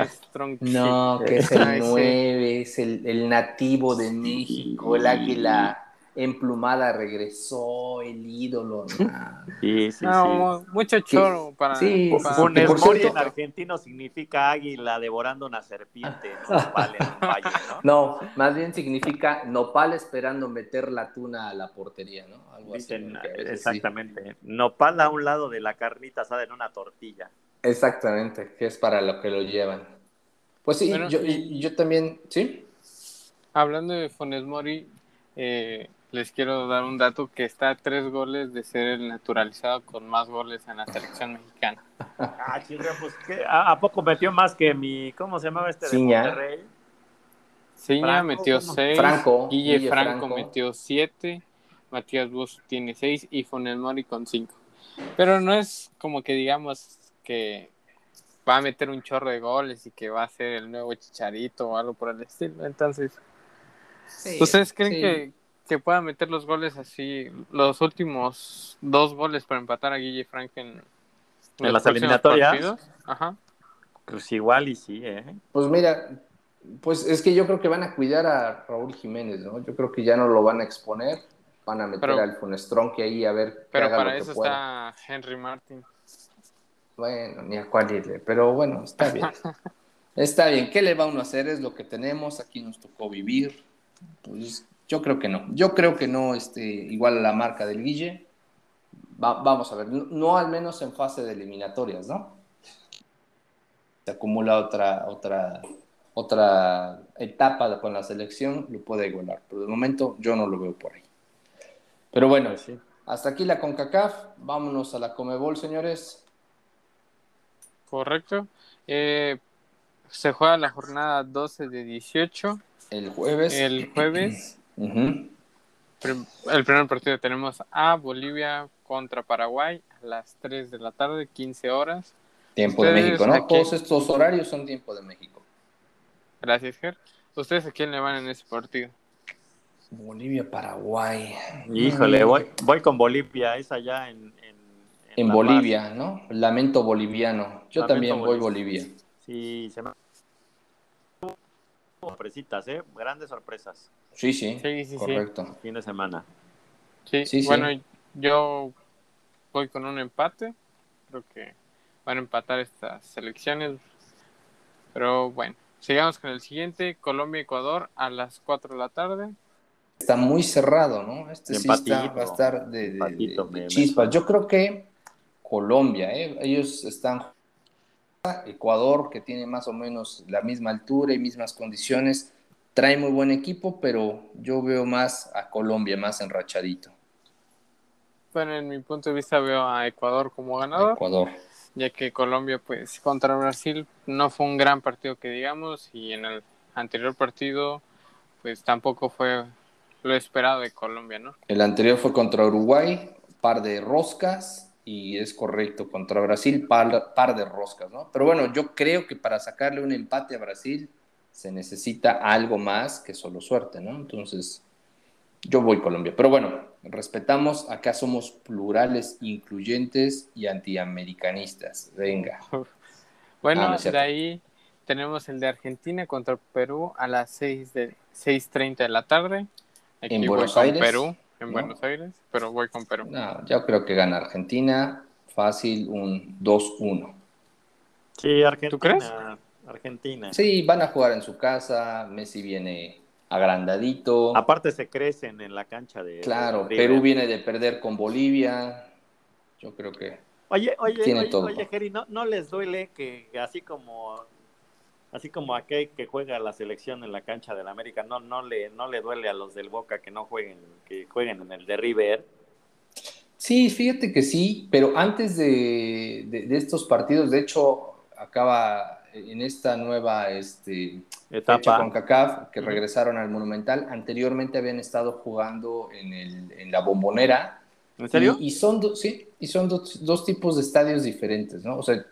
Strong. No, que es *laughs* el ese. 9, es el, el nativo de México, el águila emplumada regresó, el ídolo. nah. *laughs* Sí, sí, No, mu- mucho choro para. sí, para- sí, Funes Mori en argentino significa águila devorando una serpiente, no *laughs* vale en un valle, ¿no? No, más bien significa nopal esperando meter la tuna a la portería, ¿no? Algo así, sí. exactamente, nopal a un lado de la carnita asada en una tortilla. Exactamente, que es para lo que lo llevan. Pues sí, Bueno, yo, yo también, ¿sí? Hablando de Funes Mori, eh, les quiero dar un dato que está a tres goles de ser el naturalizado con más goles en la selección mexicana. *laughs* Ah, chinga, pues, ¿qué? ¿A, a poco metió más que mi, ¿cómo se llamaba este de Ciña. Monterrey? Ciña Franco, metió seis, Franco, Guille, Guille Franco, Franco. metió siete, Matías Bus tiene seis y Funes Mori con cinco. Pero no es como que digamos que va a meter un chorro de goles y que va a ser el nuevo Chicharito o algo por el estilo. Entonces, ¿ustedes creen sí. que, que pueda meter los goles así, los últimos dos goles para empatar a Guille Franco en, los las eliminatorias? partidos? Ajá. Pues igual y sí, ¿eh? Pues mira, pues es que yo creo que van a cuidar a Raúl Jiménez, ¿no? Yo creo que ya no lo van a exponer, van a meter Pero- al Funestron que ahí a ver Pero haga para lo que eso pueda. está Henry Martin. Bueno, ni a cuál irle, pero bueno, está bien. *laughs* está bien, ¿qué le va uno a hacer? Es lo que tenemos, aquí nos tocó vivir. Pues yo creo que no. Yo creo que no, este, igual a la marca del Guille. Va- vamos a ver, no, no al menos en fase de eliminatorias, ¿no? Se acumula otra, otra, otra etapa con la selección, lo puede igualar. Pero de momento yo no lo veo por ahí. Pero bueno, Pues sí. hasta aquí la CONCACAF. Vámonos a la Comebol, señores. Correcto. Eh, se juega la jornada 12 de 18. El jueves. El jueves, *clears throat* El primer partido tenemos a Bolivia contra Paraguay a las 3 de la tarde, 15 horas. Tiempo de México, ¿no? Todos estos horarios son tiempo de México. Gracias, Ger. ¿Ustedes a quién le van en ese partido? Bolivia, Paraguay. Híjole, Mm. voy, voy con Bolivia, es allá en... En, Bolivia, ¿no? Lamento boliviano. Yo Lamento también voy Bolivia. Bolivia. Sí, se me... Sorpresitas, ¿eh? Grandes sorpresas. Sí, sí. Sí, sí, sí. correcto. Fin de semana. Sí, Sí, sí. bueno, yo voy con un empate. Creo que van a empatar estas selecciones. Pero bueno, sigamos con el siguiente. Colombia-Ecuador a las 4 de la tarde. Está muy cerrado, ¿no? Este sí está- va a estar de, Empatito, chispas. Yo creo que Colombia, ¿eh? Ellos están... Ecuador, que tiene más o menos la misma altura y mismas condiciones, trae muy buen equipo, pero yo veo más a Colombia, más enrachadito. Bueno, en mi punto de vista veo a Ecuador como ganador, Ecuador. ya que Colombia, pues, contra Brasil no fue un gran partido que digamos, y en el anterior partido, pues, tampoco fue lo esperado de Colombia, ¿no? El anterior fue contra Uruguay, par de roscas, y es correcto, contra Brasil, par, par de roscas, ¿no? Pero bueno, yo creo que para sacarle un empate a Brasil se necesita algo más que solo suerte, ¿no? Entonces, yo voy Colombia. Pero bueno, respetamos, acá somos plurales, incluyentes y antiamericanistas. Venga. Bueno, Ah, no de ahí tenemos el de Argentina contra Perú a las 6 de 6:30 de la tarde. Aquí En voy Buenos con Aires, Perú, en ¿no? Buenos Aires, pero voy con Perú. No, yo creo que gana Argentina, fácil, un 2-1. Sí, Argentina. ¿Tú crees? Argentina. Sí, van a jugar en su casa, Messi viene agrandadito. Aparte se crecen en la cancha de... Claro, de Perú viene de perder con Bolivia. Yo creo que Oye, oye, Tiene oye, todo. oye, Jerry, ¿no, ¿no les duele que así como así como aquel que juega la selección en la cancha del América, no, no le, no le duele a los del Boca que no jueguen, que jueguen en el de River? Sí, fíjate que sí, pero antes de, de- de estos partidos, de hecho, acaba en esta nueva este, Etapa. con CACAF, que regresaron al Monumental. Anteriormente habían estado jugando en, el- en la Bombonera. ¿En serio? Y, y son, do- sí, y son dos, dos tipos de estadios diferentes, ¿no? O sea,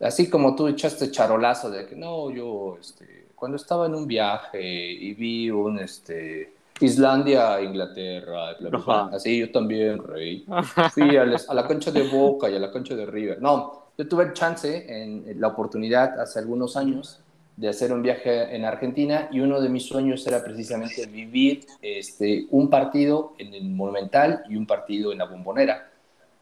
así como tú echaste charolazo de que no, yo, este, cuando estaba en un viaje y vi un, este, Islandia, Inglaterra, bla, bla, bla, así yo también, rey. *laughs* Fui a, les- a la cancha de Boca y a la cancha de River. No, yo tuve el chance, en, en la oportunidad hace algunos años, de hacer un viaje en Argentina y uno de mis sueños era precisamente vivir este, un partido en el Monumental y un partido en la Bombonera.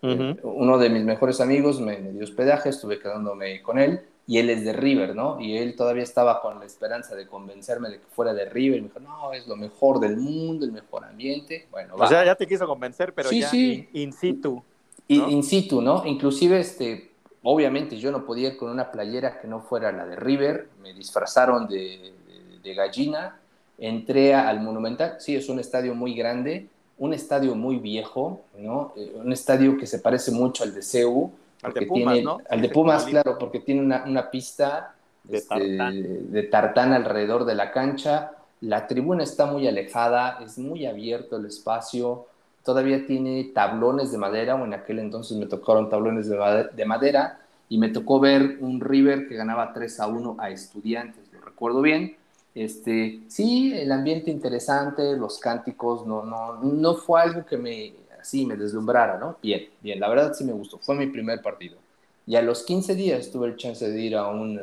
Ujú. Eh, Uno de mis mejores amigos me, me dio hospedaje, estuve quedándome con él y él es de River, ¿no? Y él todavía estaba con la esperanza de convencerme de que fuera de River. Y me dijo, no, es lo mejor del mundo, el mejor ambiente. Bueno, va. O sea, ya te quiso convencer, pero Sí, ya sí. In, in situ. ¿no? In situ, ¿no? Inclusive, este, obviamente yo no podía ir con una playera que no fuera la de River, me disfrazaron de, de- de gallina, entré al Monumental, sí, es un estadio muy grande, un estadio muy viejo, ¿no? Eh, un estadio que se parece mucho al de CEU, Al de Pumas, tiene- ¿no? Al de Pumas, *laughs* claro, porque tiene una, una pista De este, tartán. de tartán alrededor de la cancha. La tribuna está muy alejada, es muy abierto el espacio. Todavía tiene tablones de madera, o en aquel entonces me tocaron tablones de made- de madera, y me tocó ver un River que ganaba 3 a 1 a Estudiantes, lo recuerdo bien. Este, sí, el ambiente interesante, los cánticos, no, no, no fue algo que me, así me deslumbrara, ¿no? Bien, bien, la verdad sí me gustó, fue mi primer partido. Y a los 15 días tuve el chance de ir a un,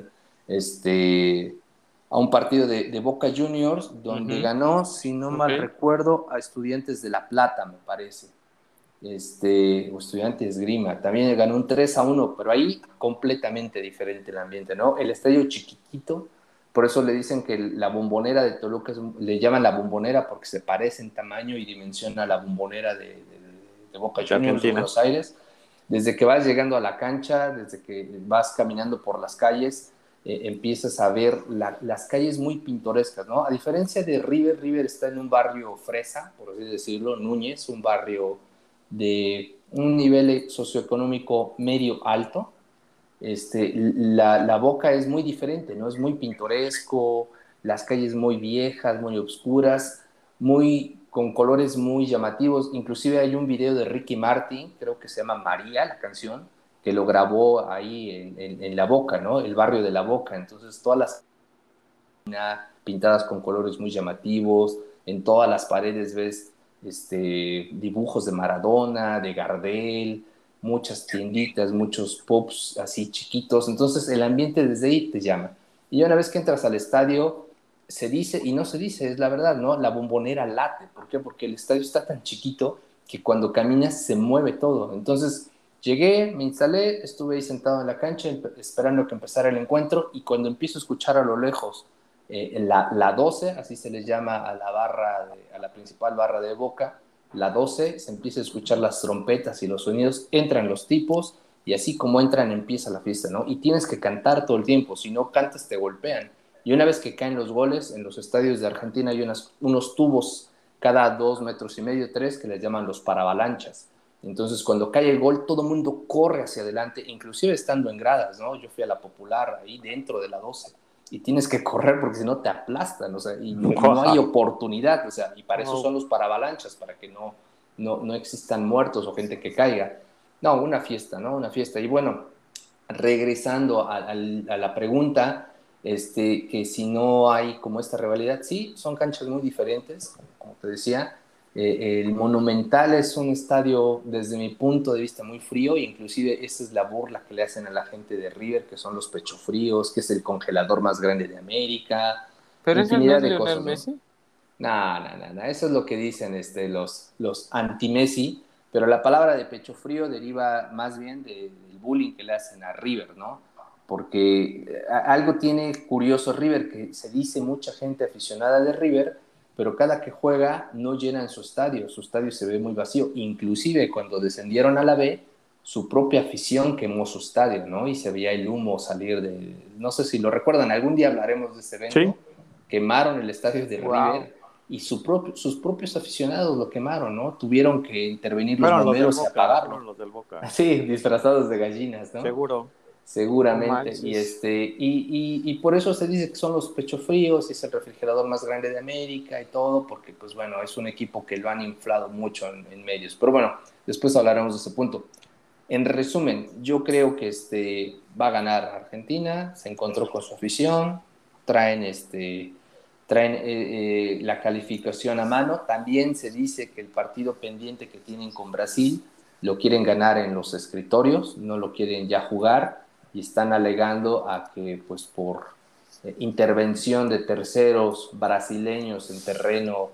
este, a un partido de, de Boca Juniors, donde ganó, si no mal Ok. recuerdo, a Estudiantes de La Plata, me parece. Este, o Estudiantes Grima, también ganó un 3 a 1, pero ahí completamente diferente el ambiente, ¿no? El estadio chiquitito, por eso le dicen que la bombonera de Toluca es- le llaman la bombonera porque se parece en tamaño y dimensión a la bombonera de, de- de Boca Juniors de. Buenos Aires. Desde que vas llegando a la cancha, desde que vas caminando por las calles, eh, empiezas a ver la- las calles muy pintorescas, ¿no? A diferencia de River, River está en un barrio fresa, por así decirlo, Núñez, un barrio de un nivel socioeconómico medio alto. Este, la, la Boca es muy diferente, ¿no? Es muy pintoresco, las calles muy viejas, muy oscuras, muy con colores muy llamativos. Inclusive hay un video de Ricky Martin, creo que se llama María, la canción, que lo grabó ahí en, en- La Boca, ¿no? El barrio de La Boca. Entonces todas las pintadas con colores muy llamativos, en todas las paredes ves este, dibujos de Maradona, de Gardel, muchas tienditas, muchos pubs así chiquitos. Entonces el ambiente desde ahí te llama. Y una vez que entras al estadio, se dice, y no se dice, es la verdad, ¿no? La bombonera late. ¿Por qué? Porque el estadio está tan chiquito que cuando caminas se mueve todo. Entonces llegué, me instalé, estuve ahí sentado en la cancha esperando que empezara el encuentro y cuando empiezo a escuchar a lo lejos eh, la, la 12, así se les llama a la barra, a la principal barra de Boca, la 12, se empieza a escuchar las trompetas y los sonidos, entran los tipos y así como entran empieza la fiesta, ¿no? Y tienes que cantar todo el tiempo, si no cantas te golpean. Y una vez que caen los goles, en los estadios de Argentina hay unas, unos tubos cada dos metros y medio, tres, que les llaman los paravalanchas. Entonces, cuando cae el gol, todo el mundo corre hacia adelante, inclusive estando en gradas, ¿no? Yo fui a la popular ahí dentro de la 12 y tienes que correr porque si no te aplastan, o sea, y no, no hay oportunidad, o sea, y para eso son los paravalanchas, para que no, no, no existan muertos o gente que caiga. No, una fiesta, ¿no? Una fiesta. Y bueno, regresando a, al- a la pregunta, este, que si no hay como esta rivalidad, sí, son canchas muy diferentes, como te decía. Eh, el Monumental es un estadio, desde mi punto de vista, muy frío, e inclusive esa es la burla que le hacen a la gente de River, que son los pechofríos, que es el congelador más grande de América. Pero ese no Infinidad es de cosas, ¿no? Messi. No, no, no, no, eso es lo que dicen este, los, los anti-Messi, pero la palabra de pecho frío deriva más bien de- del bullying que le hacen a River, ¿no? Porque eh, algo tiene curioso River, que se dice mucha gente aficionada de River, pero cada que juega no llenan su estadio, su estadio se ve muy vacío, inclusive cuando descendieron a la B, su propia afición quemó su estadio, ¿no? Y se veía el humo salir de, no sé si lo recuerdan, algún día hablaremos de ese evento, Sí. quemaron el estadio de Wow. River y su propio, sus propios aficionados lo quemaron, ¿no? Tuvieron que intervenir los bomberos y apagarlo. los del Boca. *laughs* Sí, disfrazados de gallinas, ¿no? Seguro. Seguramente. Y, este, y, y, y por eso se dice que son los pechos fríos y es el refrigerador más grande de América y todo, porque pues bueno, es un equipo que lo han inflado mucho en, en medios. Pero bueno, después hablaremos de ese punto. En resumen, yo creo que este, va a ganar Argentina, se encontró con su afición, traen, este, traen eh, eh, la calificación a mano. También se dice que el partido pendiente que tienen con Brasil lo quieren ganar en los escritorios, no lo quieren ya jugar y están alegando a que pues por eh, intervención de terceros brasileños en terreno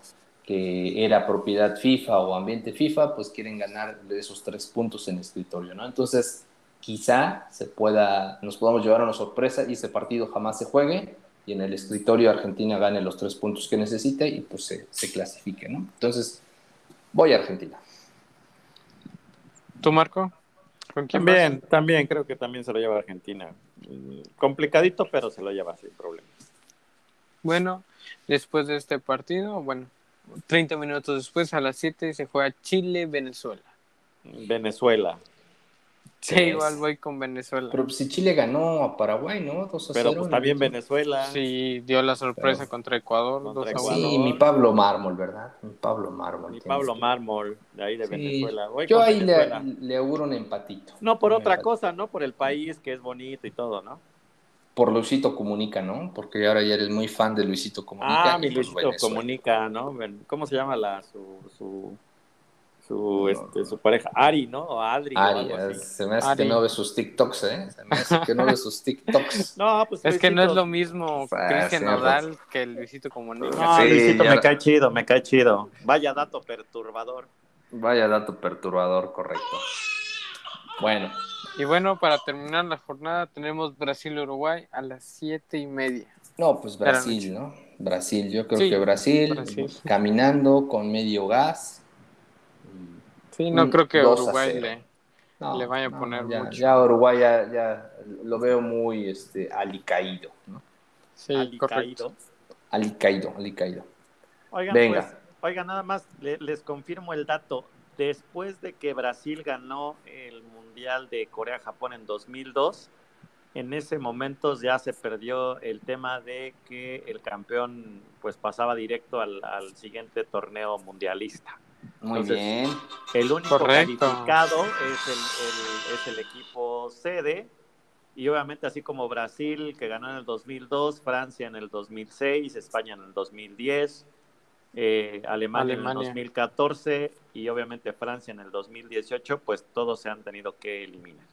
que era propiedad FIFA o ambiente FIFA, pues quieren ganar de esos tres puntos en escritorio, ¿no? Entonces, quizá se pueda, nos podamos llevar a una sorpresa y ese partido jamás se juegue y en el escritorio Argentina gane los tres puntos que necesite y pues se, clasifique, ¿no? Entonces, voy a Argentina. ¿Tú, Marco? ¿Con quién También, también creo que también se lo lleva Argentina. Mm, Complicadito, pero se lo lleva sin problema. Bueno, después de este partido, bueno, 30 minutos después, a las 7, se juega Chile-Venezuela. Venezuela. Sí, Es- igual voy con Venezuela. Pero pues, si Chile ganó a Paraguay, ¿no? 2 a Pero 0, pues también ¿no? Venezuela. Sí, dio la sorpresa Pero- contra Ecuador. Contra 2 a Ecuador. 1. Sí, mi Pablo Mármol, ¿verdad? Mi Pablo Mármol. Tienes Pablo que- Mármol, de ahí de Sí, Venezuela. Voy Yo ahí le, Venezuela. le auguro un empatito. No por Un otra empatito. cosa, ¿no? Por el país que es bonito y todo, ¿no? Por Luisito Comunica, ¿no? Porque ahora ya eres muy fan de Luisito Comunica. Ah, mi pues Luisito Venezuela. comunica, ¿no? ¿Cómo se llama la su, su, su, este, su pareja, Ari, ¿no? O Adri. o Ari, algo así. se me hace Ari. que no ve sus TikToks, ¿eh? Se me hace que no ve sus TikToks. *laughs* No, pues Es que no es lo mismo Ah, Cristian sí, Nodal que el Luisito Comunica. No, Sí, Luisito ya me cae chido, me cae chido. Vaya dato perturbador. Vaya dato perturbador, correcto. Bueno, Y bueno, para terminar la jornada tenemos Brasil-Uruguay a las siete y media. no, pues Brasil, ¿no? Brasil, yo creo Sí, que Brasil, Brasil. caminando con medio gas. Sí, no Un creo que 2 a Uruguay 0. le... No, Le vaya a no, poner ya, mucho. Ya Uruguay ya, ya lo veo muy este, alicaído, ¿no? Sí, alicaído. Alicaído, alicaído. Oigan, Venga. pues, oigan, nada más le- les confirmo el dato. Después de que Brasil ganó el Mundial de Corea-Japón en 2002, en ese momento ya se perdió el tema de que el campeón pues pasaba directo al, al siguiente torneo mundialista. Muy Entonces, bien. El único Correcto. calificado es el, el- es el equipo sede. Y obviamente así como Brasil, que ganó en el 2002, Francia en el 2006, España en el 2010, eh, Alemania, en Alemania. el 2014 y obviamente Francia en el 2018, pues todos se han tenido que eliminar.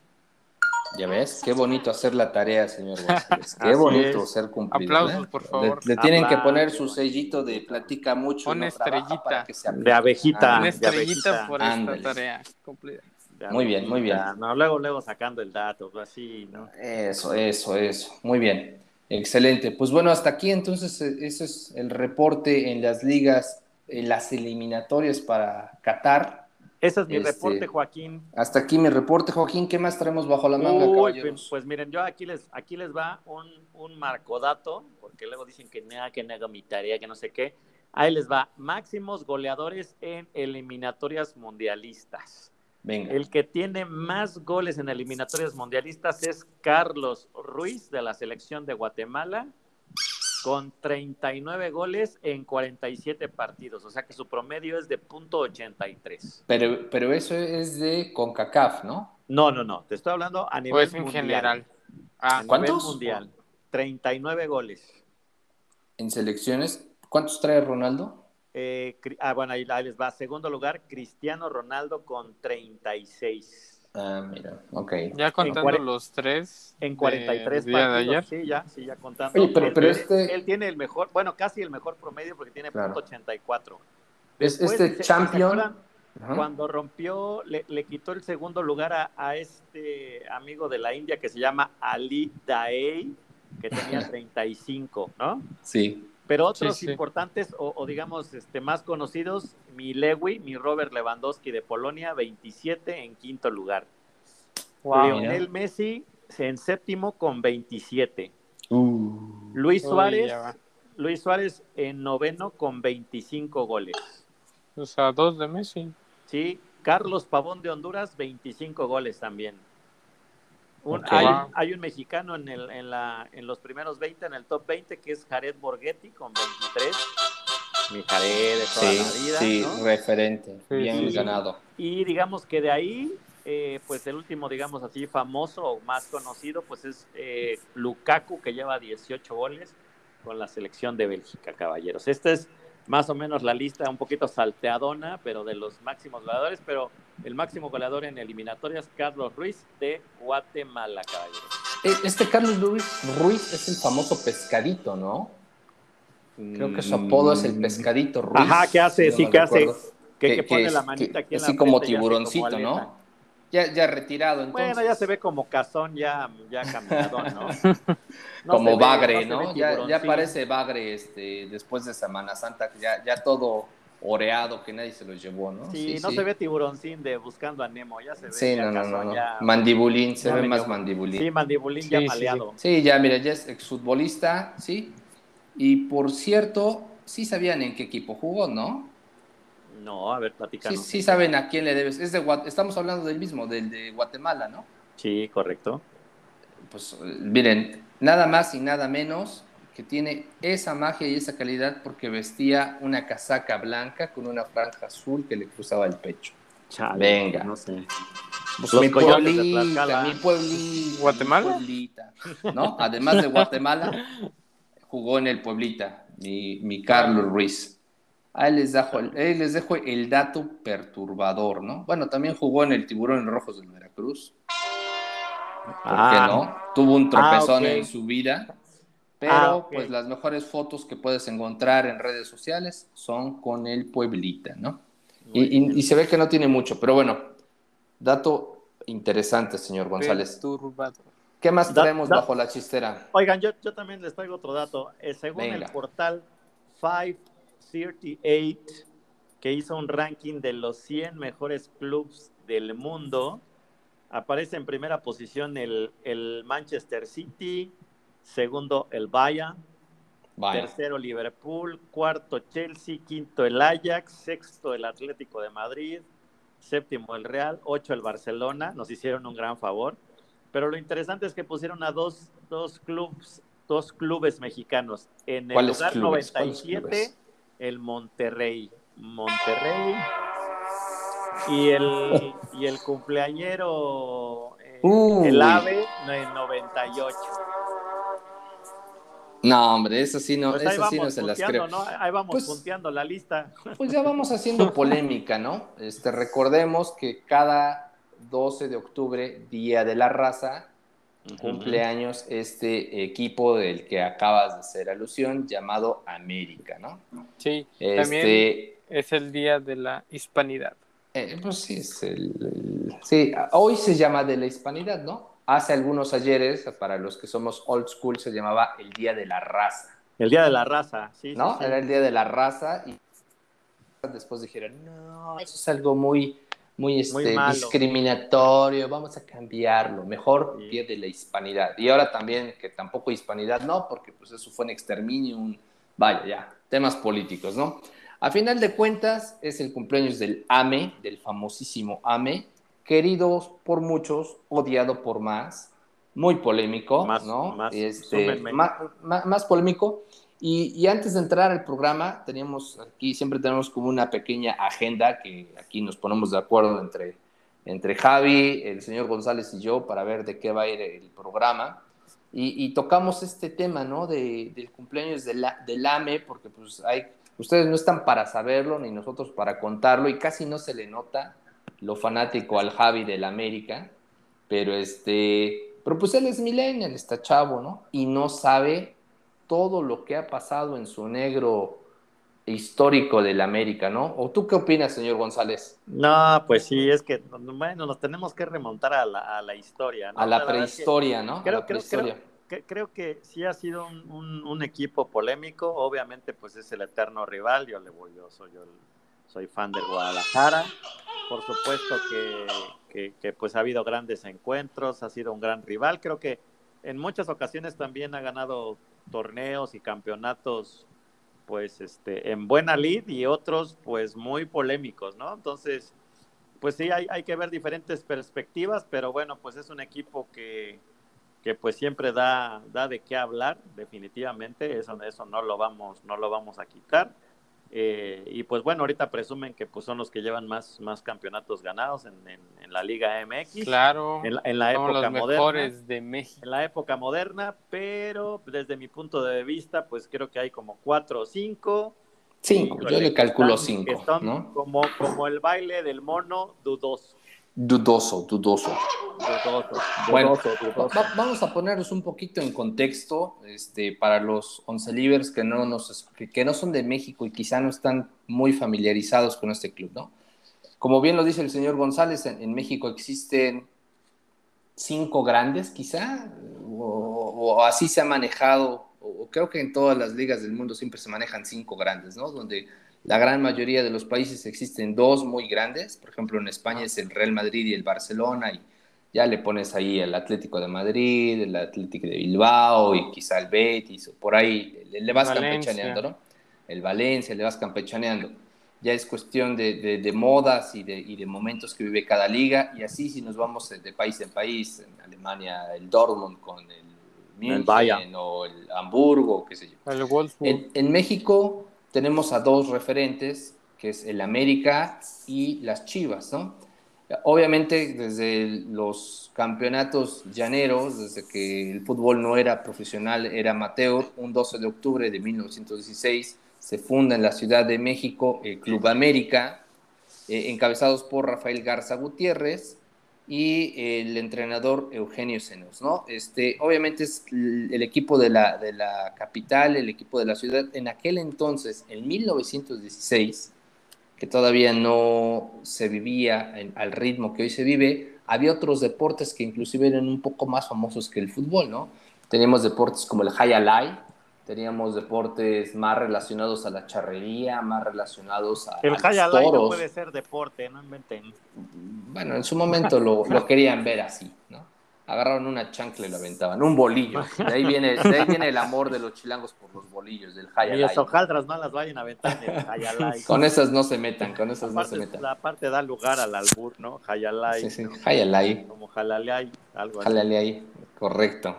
Ya ves, qué bonito hacer la tarea, señor *laughs* González. Qué Así bonito es. ser cumplido. Aplausos, ¿eh? por favor. Le, le tienen que poner su sellito de platica mucho. Una no estrellita. para que se. De abejita. Ah, Una de estrellita abejita. por esta tarea cumplida. De Muy bien, muy bien. No, luego, luego sacando el dato, pues, así, ¿no? Eso, eso, eso. Muy bien. Excelente. Pues bueno, hasta aquí entonces eh, ese es el reporte en las ligas, en las eliminatorias para Qatar. Ese es mi Este, reporte, Joaquín. Hasta aquí mi reporte, Joaquín. ¿Qué más traemos bajo la manga, Uy, caballeros? pues, pues miren, yo aquí les, aquí les va un, un marcodato, porque luego dicen que nada, que no hago mi tarea, que no sé qué. Ahí les va, máximos goleadores en eliminatorias mundialistas. Venga. El que tiene más goles en eliminatorias mundialistas es Carlos Ruiz de la selección de Guatemala, con 39 goles en 47 partidos, o sea que su promedio es de punto .83. Pero, pero eso es de CONCACAF, ¿no? No, no, no, te estoy hablando a nivel es en mundial. general. Ah, A nivel ¿Cuántos? mundial. 39 goles. En selecciones. ¿Cuántos trae Ronaldo? Eh, ah, bueno, ahí, ahí les va. Segundo lugar, Cristiano Ronaldo con 36. Ah, mira, ok. ya contando los tres. En 43 del día de partidos. ayer. Sí, ya, sí, ya contando. Oye, pero- él, pero este- él tiene el mejor, bueno, casi el mejor promedio porque tiene Claro. punto .84. Es- Después, este ¿se- se champion-. Cuando rompió, le, le quitó el segundo lugar a, a este amigo de la India que se llama Ali Daei, que tenía *laughs* 35, ¿no? Sí. Pero otros Sí, sí. importantes o, o digamos este, más conocidos, mi Lewy, mi Robert Lewandowski de Polonia, 27 en quinto lugar. Wow. Lionel Messi en séptimo con 27. Uh, Luis Suárez. Luis Suárez en noveno con 25 goles. O sea, dos de Messi. Sí, Carlos Pavón de Honduras, 25 goles también. Un- hay, hay un mexicano en, el, en, la, en los primeros 20, en el top 20, que es Jared Borghetti con 23. Mi Jared de toda sí, la vida. sí, ¿no? referente. Sí, Bien sí, ganado. Y digamos que de ahí, eh, pues el último, digamos así, famoso o más conocido, pues es eh, Lukaku, que lleva 18 goles con la selección de Bélgica, caballeros. Esta es más o menos la lista un poquito salteadona, pero de los máximos goleadores, pero el máximo goleador en eliminatorias, Carlos Ruiz de Guatemala, caballeros. Eh, Este Carlos Ruiz, Ruiz es el famoso pescadito, ¿no? Creo que su apodo es el pescadito Ruiz. Ajá, ¿qué hace? si Sí, no ¿qué hace? Que, que pone la manita que- aquí en la Así como tiburoncito, como ¿no? Ya, ya retirado, entonces. Bueno, ya se ve como cazón, ya, ya caminador, ¿no? *laughs* No como ve- bagre, ¿no? ya, ya parece bagre este, después de Semana Santa, ya, ya todo oreado que nadie se lo llevó, ¿no? Sí, no se ve tiburoncín de buscando a Nemo, ya se ve. Sí, ya no, no, no, cazón, no. ya- Mandibulín, se ya ve medio- más mandibulín. Sí, mandibulín Sí, ya maleado. Sí, ya, mira, ya es exfutbolista, ¿sí? Y por cierto, sí sabían en qué equipo jugó, ¿no? No, a ver, Sí, platícanos. sí saben a quién le debes. Es de Estamos hablando del mismo, del de Guatemala, ¿no? Sí, correcto. Pues eh, miren, nada más y nada menos que tiene esa magia y esa calidad porque vestía una casaca blanca con una franja azul que le cruzaba el pecho. Chale, Venga. No sé. Pues Los mi pueblita, mi pueblita. ¿Guatemala? mi pueblita, ¿No? Además de Guatemala, jugó en el Pueblita, mi, mi Carlos Ruiz. Ahí les, dejo, ahí les dejo el dato perturbador, ¿no? Bueno, también jugó en el Tiburón Rojos del Veracruz. ¿Por Ah. qué no? Tuvo un tropezón Ah, ok. en su vida. Pero Ah, ok. pues las mejores fotos que puedes encontrar en redes sociales son con el Pueblita, ¿no? Y, y- y se ve que no tiene mucho, pero bueno, dato interesante, señor González. Perturbador. ¿Qué más da- bajo la chistera? Oigan, yo, yo también les traigo otro dato. Eh, según Venga. el portal 538, que hizo un ranking de los 100 mejores clubes del mundo, aparece en primera posición el, el Manchester City, segundo el Bayern, tercero Liverpool, cuarto Chelsea, quinto el Ajax, sexto el Atlético de Madrid, séptimo el Real, ocho el Barcelona, nos hicieron un gran favor. Pero lo interesante es que pusieron a dos, dos clubes, dos clubes mexicanos. En el ¿Cuáles lugar clubes? ¿Cuáles 97, clubes? El Monterrey. Monterrey. Y el, y el cumpleañero, eh, Uy. el AVE, en 98. No, hombre, eso sí no, Pues eso sí no se las creo. ¿no? Ahí vamos Pues- punteando la lista. Pues ya vamos haciendo *laughs* polémica, ¿no? Este, recordemos que cada 12 de octubre, Día de la Raza, cumpleaños este equipo del que acabas de hacer alusión, llamado América, ¿no? Sí, también Este, es el día de la hispanidad. eh, pues sí, es el, el- sí, hoy se llama de la hispanidad, ¿no? Hace algunos ayeres, para los que somos old school, se llamaba el Día de la Raza. El Día de la Raza, sí. ¿no? sí, sí. Era el día de la raza y después dijeron, no, eso es algo muy, muy, este, discriminatorio, vamos a cambiarlo, mejor Sí. día de la hispanidad. Y ahora también que tampoco hispanidad, no, porque pues eso fue un exterminio, un, vaya, ya, temas políticos, ¿no? A final de cuentas es el cumpleaños del AME, del famosísimo AME, querido por muchos, odiado por más, muy polémico, Más- ¿no? más, Este, ma- ma- más polémico. Y, y antes de entrar al programa, teníamos aquí, siempre tenemos como una pequeña agenda que aquí nos ponemos de acuerdo entre, entre Javi, el señor González y yo para ver de qué va a ir el programa. Y, y tocamos este tema, ¿no? De, del cumpleaños del, A- del AME, porque pues hay, ustedes no están para saberlo, ni nosotros para contarlo, y casi no se le nota lo fanático al Javi del América, pero este, pero pues él es millennial, está chavo, ¿no? Y no sabe todo lo que ha pasado en su negro histórico del América, ¿no? ¿O tú qué opinas, señor González? No, pues sí, es que, bueno, nos tenemos que remontar a la, a la historia. ¿no? A la que prehistoria, ¿no? A Creo, la creo, prehistoria. creo, que, creo que sí ha sido un, un- un equipo polémico. Obviamente, pues es el eterno rival. Yo le voy, yo soy, yo soy fan del Guadalajara. Por supuesto que, que- que, pues ha habido grandes encuentros, ha sido un gran rival. Creo que en muchas ocasiones también ha ganado torneos y campeonatos pues este en buena lid y otros pues muy polémicos, ¿no? Entonces, pues sí, hay, hay que ver diferentes perspectivas, pero bueno, pues es un equipo que, que pues siempre da, da de qué hablar, definitivamente, eso, eso no lo vamos, no lo vamos a quitar. Eh, y pues bueno, ahorita presumen que pues son los que llevan más, más campeonatos ganados en, en- en la Liga MX, Claro, en, la- en la somos época los moderna mejores de México. en la época moderna, pero desde mi punto de vista, pues creo que hay como cuatro o cinco. Cinco, yo le calculo están- cinco, están ¿no? Como, como el baile del mono, dudoso. Dudoso, dudoso. Dudoso, Bueno, dudoso, dudoso. Va- vamos a ponernos un poquito en contexto este, para los once livers que no, nos, que- no son de México y quizá no están muy familiarizados con este club, ¿no? Como bien lo dice el señor González, en, en México existen cinco grandes, quizá, o, o así se ha manejado, o, o creo que en todas las ligas del mundo siempre se manejan cinco grandes, ¿no? Donde la gran mayoría de los países existen dos muy grandes, por ejemplo en España es el Real Madrid y el Barcelona, y ya le pones ahí el Atlético de Madrid, el Atlético de Bilbao y quizá el Betis, o por ahí le, le vas Valencia. campechaneando, ¿no? El Valencia, le vas campechaneando. Ya es cuestión de, de- de modas y de, y de momentos que vive cada liga, y así si nos vamos de, país en país, en Alemania el Dortmund con el München Bayern. o el Hamburgo, qué sé yo. El Wolfsburg. En, en México tenemos a dos referentes, que es el América y las Chivas, ¿no? Obviamente desde los campeonatos llaneros, desde que el fútbol no era profesional, era amateur, un 12 de octubre de 1916 se funda en la Ciudad de México el Club América, eh, encabezados por Rafael Garza Gutiérrez y el entrenador Eugenio Senos, ¿no? Este, obviamente es el equipo de la, de la capital, el equipo de la ciudad. En aquel entonces, en 1916, que todavía no se vivía en- al ritmo que hoy se vive, había otros deportes que inclusive eran un poco más famosos que el fútbol, ¿no? Teníamos deportes como el high alai, teníamos deportes más relacionados a la charrería, más relacionados a, El a los Hayalay no puede ser deporte, no inventen. Bueno, en su momento lo, lo querían ver así, ¿no? Agarraron una chancla y lo aventaban, un bolillo. De ahí viene, de ahí viene el amor de los chilangos por los bolillos, del Y hayalay. las hojaldras no las vayan a aventar en el Hayalay. Con esas no se metan, con esas no se Aparte, metan. la parte da lugar al albur, ¿no? Hayalay. Sí, sí, hayalay. Como jalalay, algo así. Correcto.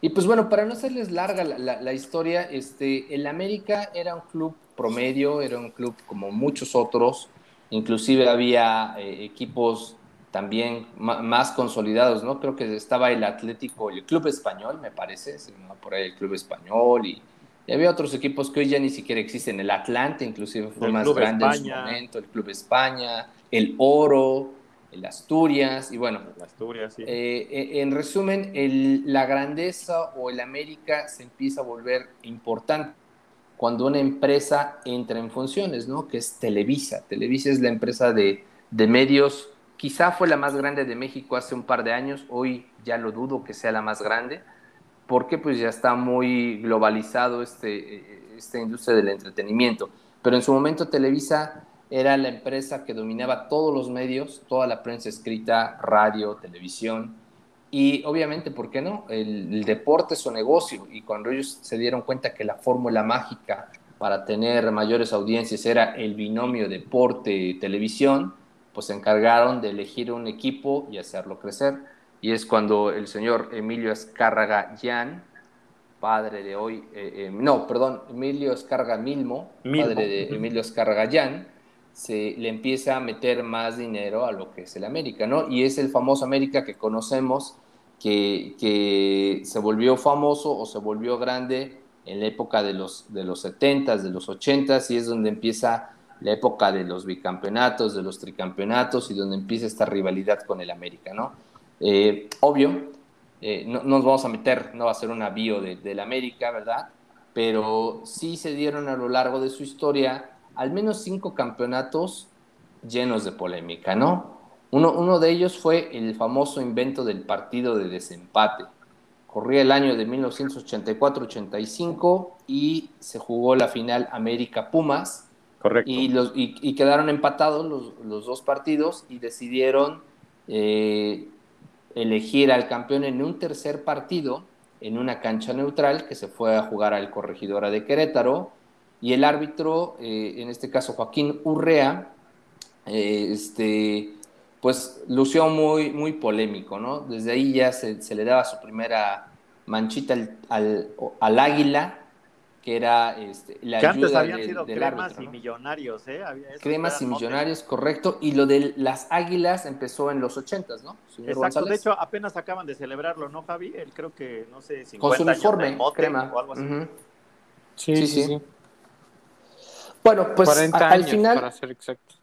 Y pues bueno, para no hacerles larga la, la- la historia, este, el América era un club promedio, era un club como muchos otros, inclusive había eh, equipos también más consolidados, ¿no? Creo que estaba el Atlético, el Club Español, me parece, se por ahí el Club Español, y, y había otros equipos que hoy ya ni siquiera existen, el Atlante inclusive fue El más Club grande en su momento, el Club España, el Oro, el Asturias, y bueno, Asturias, sí. eh, eh, en resumen, el- la grandeza o el América se empieza a volver importante cuando una empresa entra en funciones, ¿no? Que es Televisa. Televisa es la empresa de, de medios, quizá fue la más grande de México hace un par de años, hoy ya lo dudo que sea la más grande, porque pues ya está muy globalizado este, eh, esta industria del entretenimiento. Pero en su momento Televisa era la empresa que dominaba todos los medios, toda la prensa escrita, radio, televisión. Y obviamente, ¿por qué no? El, el deporte es su negocio y cuando ellos se dieron cuenta que la fórmula mágica para tener mayores audiencias era el binomio deporte-televisión, pues se encargaron de elegir un equipo y hacerlo crecer. Y es cuando el señor Emilio Escárraga Jan, padre de hoy, eh, eh, no, perdón, Emilio Escarga Milmo, Milmo. padre de Emilio Escarga Jan, se le empieza a meter más dinero a lo que es el América, ¿no? Y es el famoso América que conocemos, que, que se volvió famoso o se volvió grande en la época de los, de los 70s, de los 80s, y es donde empieza la época de los bicampeonatos, de los tricampeonatos, y donde empieza esta rivalidad con el América, ¿no? Eh, obvio, eh, no, no nos vamos a meter, no va a ser una bio de, del América, ¿verdad? Pero sí se dieron a lo largo de su historia al menos cinco campeonatos llenos de polémica, ¿no? Uno, uno de ellos fue el famoso invento del partido de desempate. Corría el año de 1984-85 y se jugó la final América-Pumas Correcto. y, los, y, y quedaron empatados los, los, dos partidos y decidieron eh, elegir al campeón en un tercer partido en una cancha neutral que se fue a jugar al Corregidora de Querétaro y el árbitro, eh, en este caso Joaquín Urrea, eh, este, pues lució muy, muy polémico, ¿no? Desde ahí ya se, se le daba su primera manchita al, al, al águila, que era este, la que ayuda antes habían de, sido del cremas árbitro, y ¿no? millonarios, ¿eh? Cremas y millonarios, correcto. Y lo de las águilas empezó en los ochentas, ¿no? Señor Exacto, de hecho apenas acaban de celebrarlo, ¿no, Javi? Él creo que, no sé, 50 con su años uniforme, del mote crema. o algo así. Ujú. Sí, Sí, sí, sí. sí. Bueno, pues 40 a- al final, para ser exacto.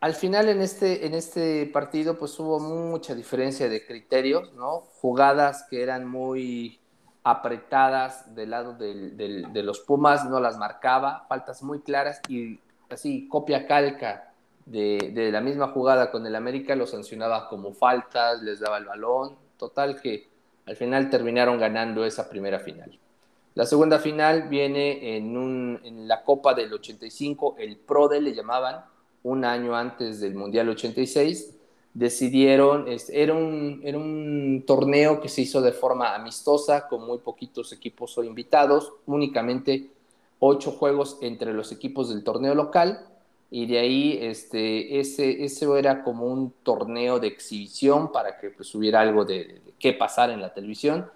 al final en este, en este partido pues hubo mucha diferencia de criterios, ¿no? Jugadas que eran muy apretadas del lado del- del- de los Pumas, no las marcaba, faltas muy claras y así copia calca de, de la misma jugada con el América, lo sancionaba como faltas, les daba el balón, total que al final terminaron ganando esa primera final. La segunda final viene en, la Copa del 85, el PRODE le llamaban, un año antes del Mundial 86, decidieron, era, un, torneo que se hizo de forma amistosa, con muy poquitos equipos o invitados, únicamente ocho juegos entre los equipos del torneo local, y de ahí este, ese, ese era como un torneo de exhibición para que pues, hubiera algo de, de qué pasar en la televisión.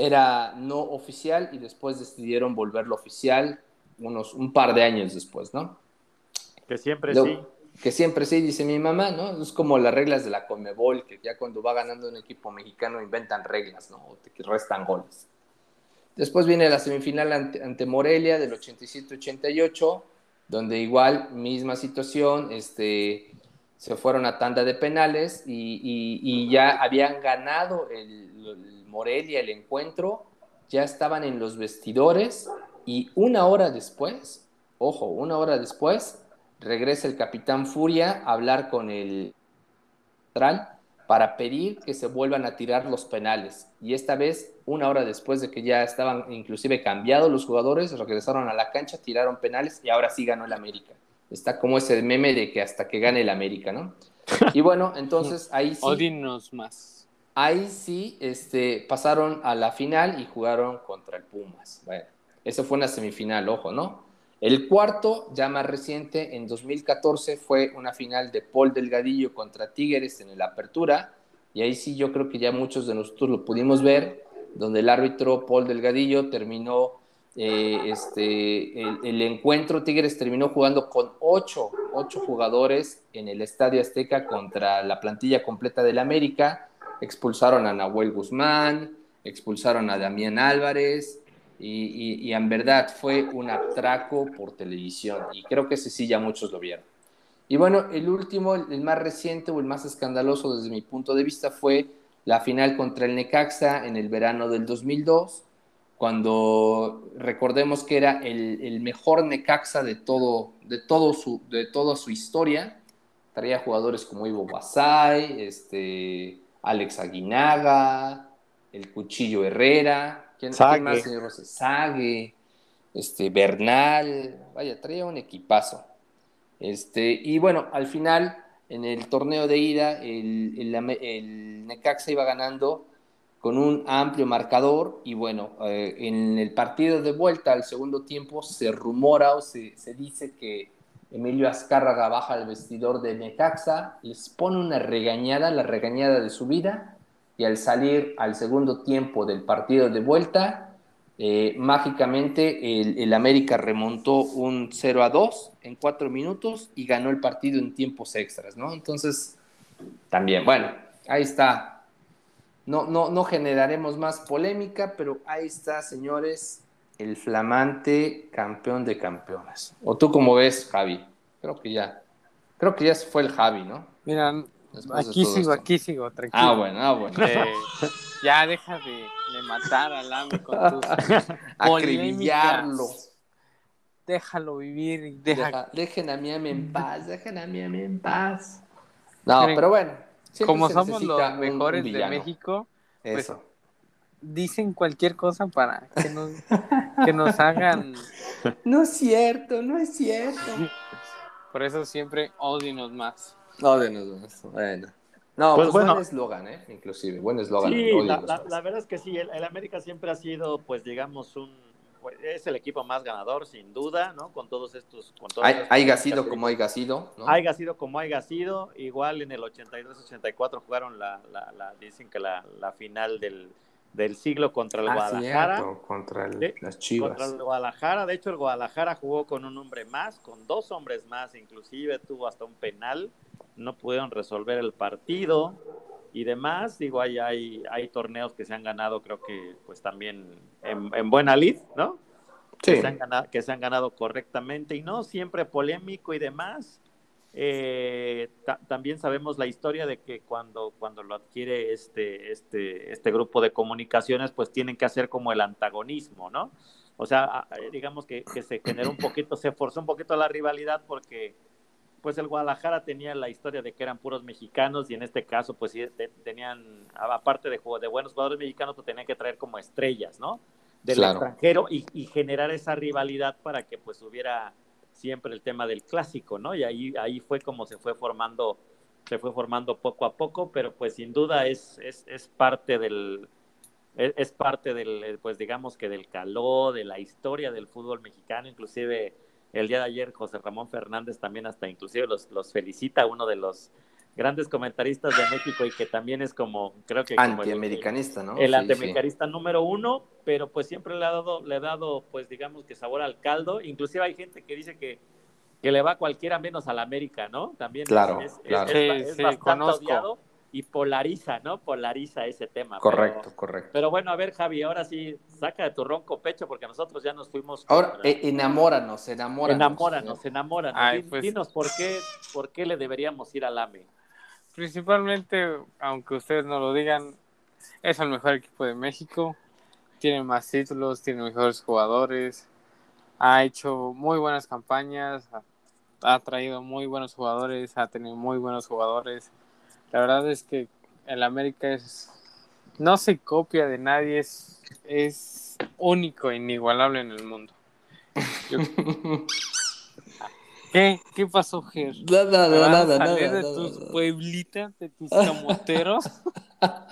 Era no oficial y después decidieron volverlo oficial unos, un par de años después, ¿no? Que siempre Lo- sí. Que siempre sí, dice mi mamá, ¿no? Es como las reglas de la Conmebol, que ya cuando va ganando un equipo mexicano inventan reglas, ¿no? O te restan goles. Después viene la semifinal ante, ante Morelia del 87-88, donde igual, misma situación, este, se fueron a tanda de penales y, y- y ya habían ganado el, el Morelia el encuentro, ya estaban en los vestidores y una hora después, ojo, una hora después, regresa el capitán Furia a hablar con el central para pedir que se vuelvan a tirar los penales. Y esta vez, una hora después de que ya estaban inclusive cambiados los jugadores, regresaron a la cancha, tiraron penales y ahora sí ganó el América. Está como ese meme de que hasta que gane el América, ¿no? Y bueno, entonces ahí sí, Odinos más. Ahí sí este, pasaron a la final y jugaron contra el Pumas. Bueno, eso fue una semifinal, ojo, ¿no? El cuarto, ya más reciente, en 2014, fue una final de Paul Delgadillo contra Tigres en el Apertura. Y ahí sí yo creo que ya muchos de nosotros lo pudimos ver, donde el árbitro Paul Delgadillo terminó eh, este, el, el encuentro. Tigres terminó jugando con ocho, ocho jugadores en el Estadio Azteca contra la plantilla completa del América. Expulsaron a Nahuel Guzmán, expulsaron a Damián Álvarez, y, en verdad fue un atraco por televisión. Y creo que ese sí ya muchos lo vieron. Y bueno, el último, el más reciente o el más escandaloso desde mi punto de vista fue la final contra el Necaxa en el verano del 2002, cuando recordemos que era el, mejor Necaxa de, todo, de, todo su, de toda su historia. Traía jugadores como Ivo este, Alex Aguinaga, el Cuchillo Herrera, ¿quién, quién más, señor Rosas? Sague, este, Bernal, vaya, traía un equipazo. Este, y bueno, al final, en el torneo de ida, el, el, el Necaxa iba ganando con un amplio marcador y bueno, eh, en el partido de vuelta al segundo tiempo se rumora o se, se dice que Emilio Azcárraga baja al vestidor de Necaxa, les pone una regañada, la regañada de su vida, y al salir al segundo tiempo del partido de vuelta, eh, mágicamente el, el América remontó un 0 a 2 en cuatro minutos y ganó el partido en tiempos extras, ¿no? Entonces, también, bueno, ahí está. No, no, no generaremos más polémica, pero ahí está, señores, el flamante campeón de campeones. ¿O tú cómo ves, Javi? Creo que ya. Creo que ya se fue el Javi, ¿no? Mira, aquí sigo, esto. aquí sigo, tranquilo. Ah, bueno, ah, bueno. Eh, ya deja de, de matar al AME con *laughs* tus Acribillarlo. Déjalo vivir deja Deja- dejen a Miami en paz, dejen a Miami en paz. No, pero bueno. como somos los mejores de. México, pues, Eso. Dicen cualquier cosa para que nos, que nos hagan. No es cierto, no es cierto. Por eso siempre odienos más. No, de nos- bueno. No, Pues pues, bueno. buen eslogan, ¿eh? Inclusive, buen eslogan. Sí, la, los la- más. la verdad es que sí, el, el América siempre ha sido, pues digamos, un pues, es el equipo más ganador, sin duda, ¿no? Con todos estos... Con Hay, sido características. como haya sido, ¿no? Haya sido como haya sido, igual en el 83-84 jugaron la, la, la- dicen que la, la final del, del siglo contra el Ah, Guadalajara. cierto, contra el- Sí, las chivas. Contra el Guadalajara, de hecho el Guadalajara jugó con un hombre más, con dos hombres más, inclusive tuvo hasta un penal, no pudieron resolver el partido y demás, digo, hay, hay, hay torneos que se han ganado, creo que pues también en, en buena lid, ¿no? Sí. que, se han ganado, que se han ganado correctamente y no siempre polémico y demás. Eh, ta- también sabemos la historia de que cuando, cuando lo adquiere este, este, este grupo de comunicaciones, pues tienen que hacer como el antagonismo, ¿no? O sea, digamos que, que se generó un poquito, se forzó un poquito la rivalidad porque pues el Guadalajara tenía la historia de que eran puros mexicanos y en este caso pues sí te- tenían, aparte de, de buenos jugadores mexicanos, pues tenían que traer como estrellas, ¿no? Del Claro. extranjero y, y generar esa rivalidad para que pues hubiera siempre el tema del clásico, ¿no? Y ahí, ahí fue como se fue formando, se fue formando poco a poco, pero pues sin duda es, es, es parte del, es, es parte del, pues digamos que del calor, de la historia del fútbol mexicano, inclusive el día de ayer José Ramón Fernández también hasta inclusive los, los felicita, uno de los grandes comentaristas de México y que también es como, creo que Antiamericanista, ¿no? el Sí, antiamericanista número uno, pero pues siempre le ha dado, le ha dado, pues digamos que sabor al caldo. Inclusive hay gente que dice que, que le va a cualquiera menos al América, ¿no? También es- Claro, es, es- claro. es ba- Sí, es sí, bastante conozco. odiado. y polariza, ¿no? Polariza ese tema. Correcto, pero, correcto. Pero bueno, a ver, Javi, ahora sí, saca de tu ronco pecho porque nosotros ya nos fuimos. Ahora, eh, enamóranos, enamóranos. enamóranos, enamóranos. Ay, pues- Dinos por qué, por qué le deberíamos ir al AME. Principalmente, aunque ustedes no lo digan, es el mejor equipo de México. Tiene más títulos, tiene mejores jugadores. Ha hecho muy buenas campañas. Ha, ha traído muy buenos jugadores. Ha tenido muy buenos jugadores. La verdad es que el América es. No se copia de nadie. Es, es único e inigualable en el mundo. *laughs* Yo- ¿Qué? ¿Qué pasó, Ger? Nada, ¿Te vas nada, a nada, salir de nada, tus nada. pueblitas, de tus *laughs* camoteros?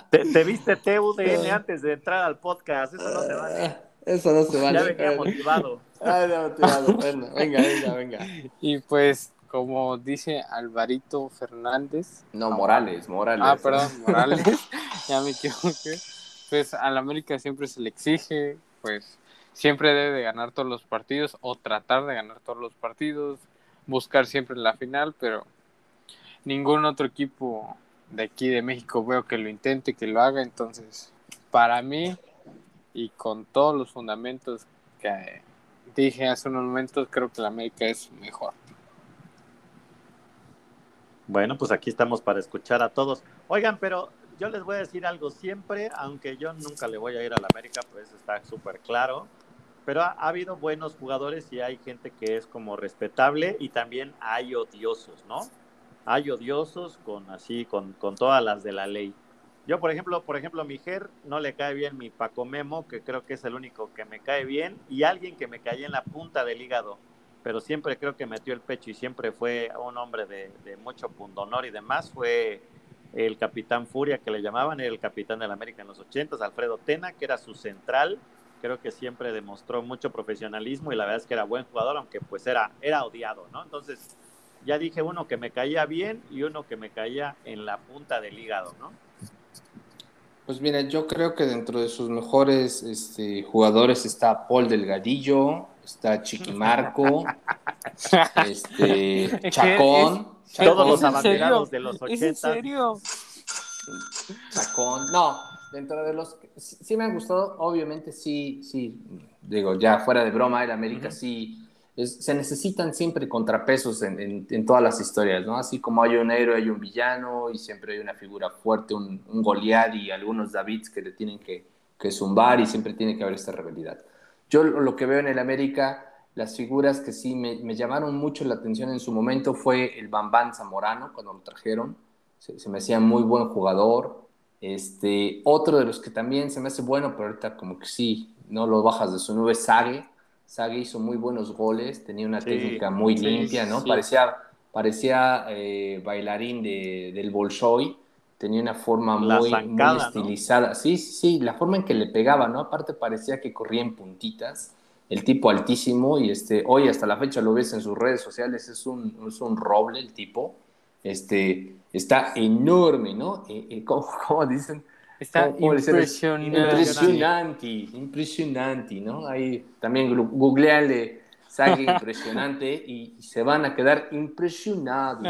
Te, te viste TUDN antes de entrar al podcast, eso no se vale. Ah, Eso no se vale. Ya venía motivado. Ay, ya motivado. Bueno, venga, venga, venga. Y pues, como dice Alvarito Fernández, No, Morales, Morales. ah, perdón, Morales, *laughs* ya me equivoqué, pues al América siempre se le exige, pues siempre debe de ganar todos los partidos o tratar de ganar todos los partidos, buscar siempre la final, pero ningún otro equipo de aquí de México veo que lo intente, que lo haga, entonces para mí y con todos los fundamentos que dije hace unos momentos, creo que el América es mejor. Bueno, pues aquí estamos para escuchar a todos. Oigan, pero yo les voy a decir algo siempre, aunque yo nunca le voy a ir a la América, pues está súper claro. Pero ha, ha habido buenos jugadores y hay gente que es como respetable y también hay odiosos, ¿no? Hay odiosos con así, con, con todas las de la ley. Yo, por ejemplo, por ejemplo, mi Ger no le cae bien mi Paco Memo, que creo que es el único que me cae bien, y alguien que me cae en la punta del hígado, pero siempre creo que metió el pecho y siempre fue un hombre de, de mucho pundonor y demás, fue el capitán Furia que le llamaban, era el capitán del América en los ochentas, Alfredo Tena, que era su central, creo que siempre demostró mucho profesionalismo y la verdad es que era buen jugador, aunque pues era, era odiado, ¿no? Entonces, ya dije uno que me caía bien y uno que me caía en la punta del hígado, ¿no? Pues mira, yo creo que dentro de sus mejores este, jugadores está Paul Delgadillo, está Chiquimarco, *laughs* este. Chacón, Todos los ¿Es en abanderados de los ¿Es en ochentas. serio? Chacón. No, dentro de los sí, sí me han gustado, obviamente sí, sí, digo, ya fuera de broma, el América Ujú. sí, es- se necesitan siempre contrapesos en, en- en todas las historias, ¿no? Así como hay un héroe, hay un villano y siempre hay una figura fuerte, un, un Goliat y algunos Davids que le tienen que, que zumbar y siempre tiene que haber esta rivalidad. Yo lo, lo que veo en el América, las figuras que sí me, me llamaron mucho la atención en su momento fue el Bambán Zamorano cuando lo trajeron, se, se me hacía muy buen jugador. Este, otro de los que también se me hace bueno, pero ahorita como que sí, no lo bajas de su nube, Sague. Sague hizo muy buenos goles, tenía una Sí, técnica muy sí, limpia, ¿no? sí. Parecía, parecía eh, bailarín de, del Bolshoi, tenía una forma muy, muy estilizada. Sí, sí, sí, la forma en que le pegaba, ¿no? Aparte parecía que corría en puntitas, el tipo altísimo, y este, hoy hasta la fecha lo ves en sus redes sociales, es un, es un roble el tipo, este, está enorme, ¿no? Eh, eh, *laughs* ¿cómo, cómo dicen? Está impresionante. Impresionante, impresionante, ¿no? Ahí también googleale Sague *laughs* impresionante y, y se van a quedar impresionados.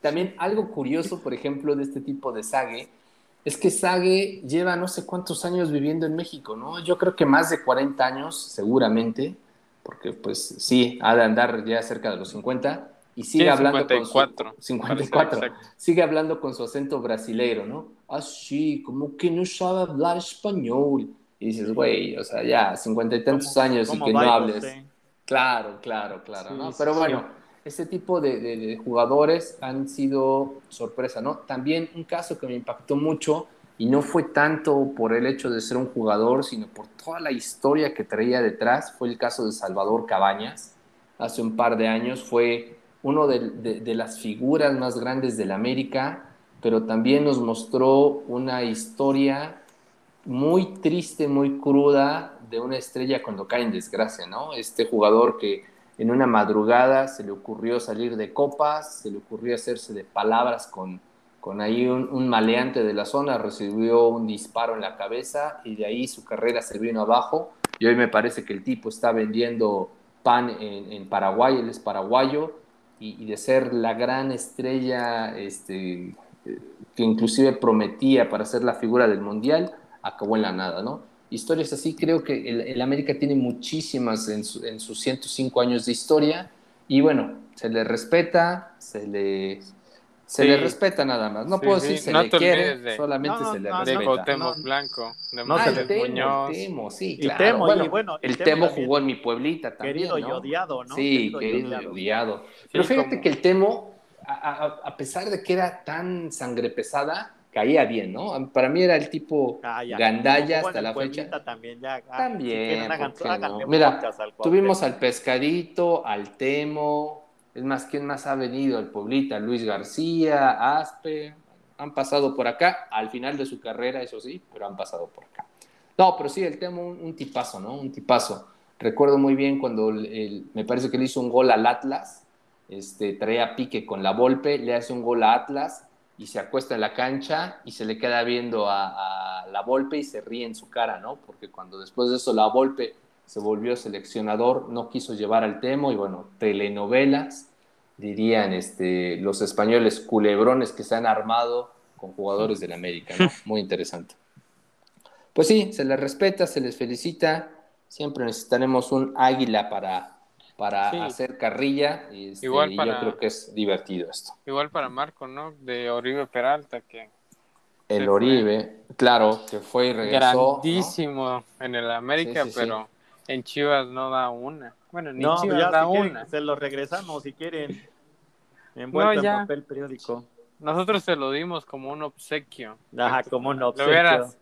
También algo curioso, por ejemplo, de este tipo de Sague, es que Sague lleva no sé cuántos años viviendo en México, ¿no? Yo creo que más de 40 años, seguramente, porque pues sí, ha de andar ya cerca de los 50 y sigue Sí, hablando 54, con su 54, para ser exacto. sigue hablando con su acento brasileiro, ¿no? Así, como que no sabe hablar español. Y dices, güey, o sea, ya, cincuenta y tantos ¿Cómo- años y que no hables. Claro, claro, claro, Sí, ¿no? sí, Pero bueno, este tipo de, de- de jugadores han sido sorpresa, ¿no? También un caso que me impactó mucho y no fue tanto por el hecho de ser un jugador, sino por toda la historia que traía detrás, fue el caso de Salvador Cabañas. Hace un par de años fue uno de, de- de las figuras más grandes del América, pero también nos mostró una historia muy triste, muy cruda de una estrella cuando cae en desgracia, ¿no? Este jugador que en una madrugada se le ocurrió salir de copas, se le ocurrió hacerse de palabras con, con ahí un, un maleante de la zona, recibió un disparo en la cabeza y de ahí su carrera se vino abajo y hoy me parece que el tipo está vendiendo pan en, en Paraguay, él es paraguayo y, de ser la gran estrella este, eh, que inclusive prometía para ser la figura del Mundial, acabó en la nada, ¿no? Historias así, creo que el, el América tiene muchísimas en, su- en sus 105 años de historia y bueno, se le respeta, se le, se Sí. le respeta nada más. No Sí, puedo sí, decir se no le quiere, de- solamente No, se le no, no, De respeta. Cuauhtémoc no. Blanco, de No se Ah, le- el Temo, Muñoz. el Temo, sí, Y claro. Temo, y bueno, bueno, y el Temo jugó en mi pueblita también, Querido y odiado, ¿no? Sí, Querido y querido y odiado. Pero fíjate como- que el Temo, a, a- a pesar de que era tan sangre pesada, caía bien, ¿no? Para mí era el tipo Ah, ya. gandalla hasta la fecha. También, ya. ah, También, Mira, al. Tuvimos al Pescadito, al Temo, es más, ¿quién más ha venido? El Pueblita, Luis García, Aspe, han pasado por acá, al final de su carrera, eso sí, pero han pasado por acá. No, pero sí, el Temo, un, un tipazo, ¿no? Un tipazo. Recuerdo muy bien cuando me parece que le hizo un gol al Atlas, este, traía pique con la Volpe, le hace un gol a Atlas y se acuesta en la cancha y se le queda viendo a, a la Volpe y se ríe en su cara, ¿no? Porque cuando después de eso la Volpe se volvió seleccionador, no quiso llevar al Temo y bueno, telenovelas, dirían este, los españoles culebrones que se han armado con jugadores del América, ¿no? Muy interesante. Pues sí, se les respeta, se les felicita, siempre necesitaremos un águila para, para Sí. hacer carrilla y, este, Igual y para- yo creo que es divertido esto. Igual para Marco, ¿no? De Oribe Peralta, que El fue. Oribe, claro, que fue y regresó. ¿no? grandísimo en el América, Sí, sí, sí. pero en Chivas no da una. Bueno, ni No, Chivas ya da si quieren, una. se los regresamos si quieren. Envuelto No, ya. en papel periódico. Nosotros se lo dimos como un obsequio. Ajá, como un Lo obsequio. hubieras,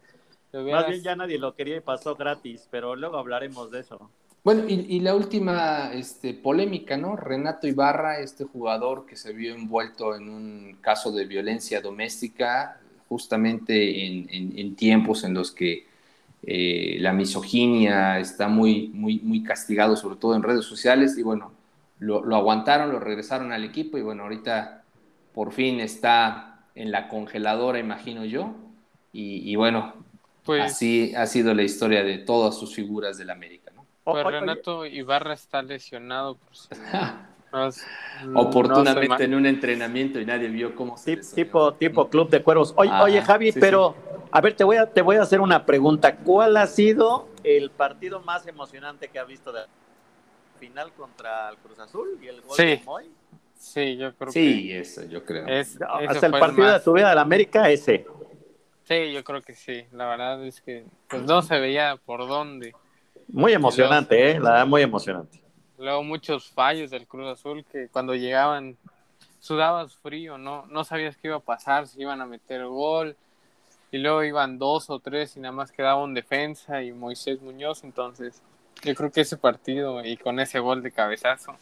lo hubieras- Más bien ya nadie lo quería y pasó gratis, pero luego hablaremos de eso. Bueno, y, y la última este, polémica, ¿no? Renato Ibarra, este jugador que se vio envuelto en un caso de violencia doméstica, justamente en, en- en tiempos en los que eh, la misoginia está muy, muy, muy castigado, sobre todo en redes sociales, y bueno, lo, lo aguantaron, lo regresaron al equipo, y bueno, ahorita por fin está en la congeladora, imagino yo, y, y bueno, pues, así ha sido la historia de todas sus figuras del América, ¿no? Pues Renato Ibarra está lesionado. Por si *laughs* no oportunamente no en un entrenamiento y nadie vio cómo se tipo, tipo club de cuervos. Oye, Ajá, oye Javi, sí, pero a ver, te voy a, te voy a hacer una pregunta. ¿Cuál ha sido el partido más emocionante que has visto de la final contra el Cruz Azul y el gol Sí. de Moy? Sí, yo creo Sí, eso yo creo. que Hasta el partido más- de tu vida del América, ese. Sí, yo creo que sí. La verdad es que pues no se veía por dónde. Muy emocionante, ¿eh? La verdad, muy emocionante. Luego muchos fallos del Cruz Azul que cuando llegaban sudabas frío, no, no sabías qué iba a pasar, si iban a meter gol. Y luego iban dos o tres y nada más quedaba un defensa y Moisés Muñoz. Entonces, yo creo que ese partido y con ese gol de cabezazo.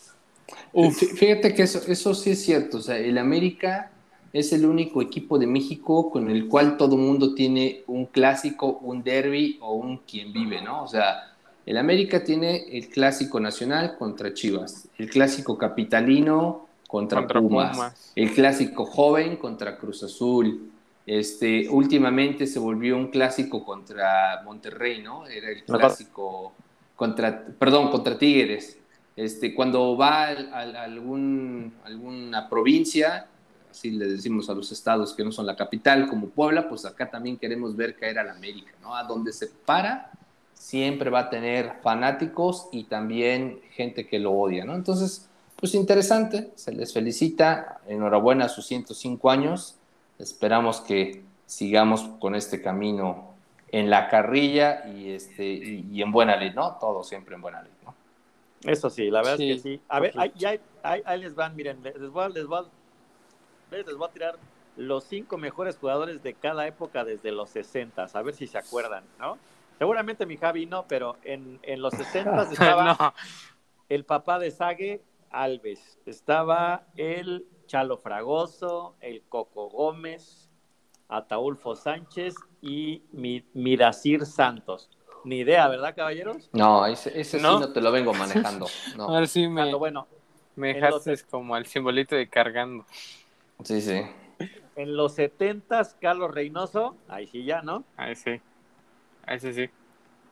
Uf, Fí- Fíjate que eso, eso sí es cierto. O sea, el América es el único equipo de México con el cual todo mundo tiene un clásico, un derby o un quien vive, ¿no? O sea, el América tiene el clásico nacional contra Chivas, el clásico capitalino contra, Contra Pumas, Pumas. el clásico joven contra Cruz Azul. Este, últimamente se volvió un clásico contra Monterrey, ¿no? Era el clásico contra, perdón, contra Tigres. Este, cuando va a algún, alguna provincia, así le decimos a los estados que no son la capital, como Puebla, pues acá también queremos ver caer al América, ¿no? A donde se para, siempre va a tener fanáticos y también gente que lo odia, ¿no? Entonces, pues interesante, se les felicita, enhorabuena a sus 105 años, esperamos que sigamos con este camino en la carrilla y, este, y, y en buena ley, ¿no? Todo siempre en buena ley, ¿no? Eso sí, la verdad Sí, es que sí. A ver, ahí, ahí- ahí- ahí les van, miren, les voy, a- les, voy a, les voy a tirar los cinco mejores jugadores de cada época desde los 60, a ver si se acuerdan, ¿no? Seguramente mi Javi no, pero en, en los 60 *laughs* estaba no, el papá de Sague, Alves. Estaba el Chalo Fragoso, el Coco Gómez, Ataulfo Sánchez y Mi- Miracir Santos. Ni idea, ¿verdad, caballeros? No, ese, ese ¿No? sí no te lo vengo manejando. *laughs* a No. ver si me, Cuando, bueno, me los- dejaste como el simbolito de cargando. Sí, sí. en los 70 Carlos Reynoso, ahí sí ya, ¿no? Ahí sí. Ahí sí, sí.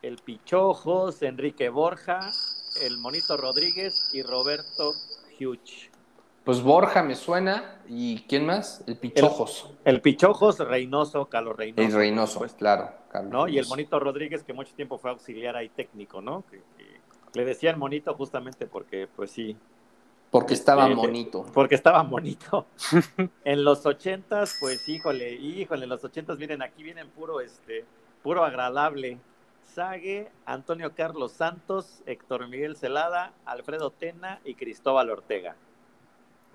El Pichojos, Enrique Borja, el Monito Rodríguez y Roberto Huge. Pues Borja me suena. ¿Y quién más? El Pichojos. El Pichojos, Reynoso, Carlos Reynoso. El Reynoso, supuesto, claro. Carlos ¿no? Y el. Monito Rodríguez, que mucho tiempo fue auxiliar ahí técnico, ¿no? Que, que le decían Monito justamente porque, pues sí, Porque estaba Este, bonito. porque estaba bonito. *laughs* en los ochentas, pues híjole, híjole, en los ochentas, miren, aquí vienen puro, este, puro agradable. Sague, Antonio Carlos Santos, Héctor Miguel Celada, Alfredo Tena y Cristóbal Ortega.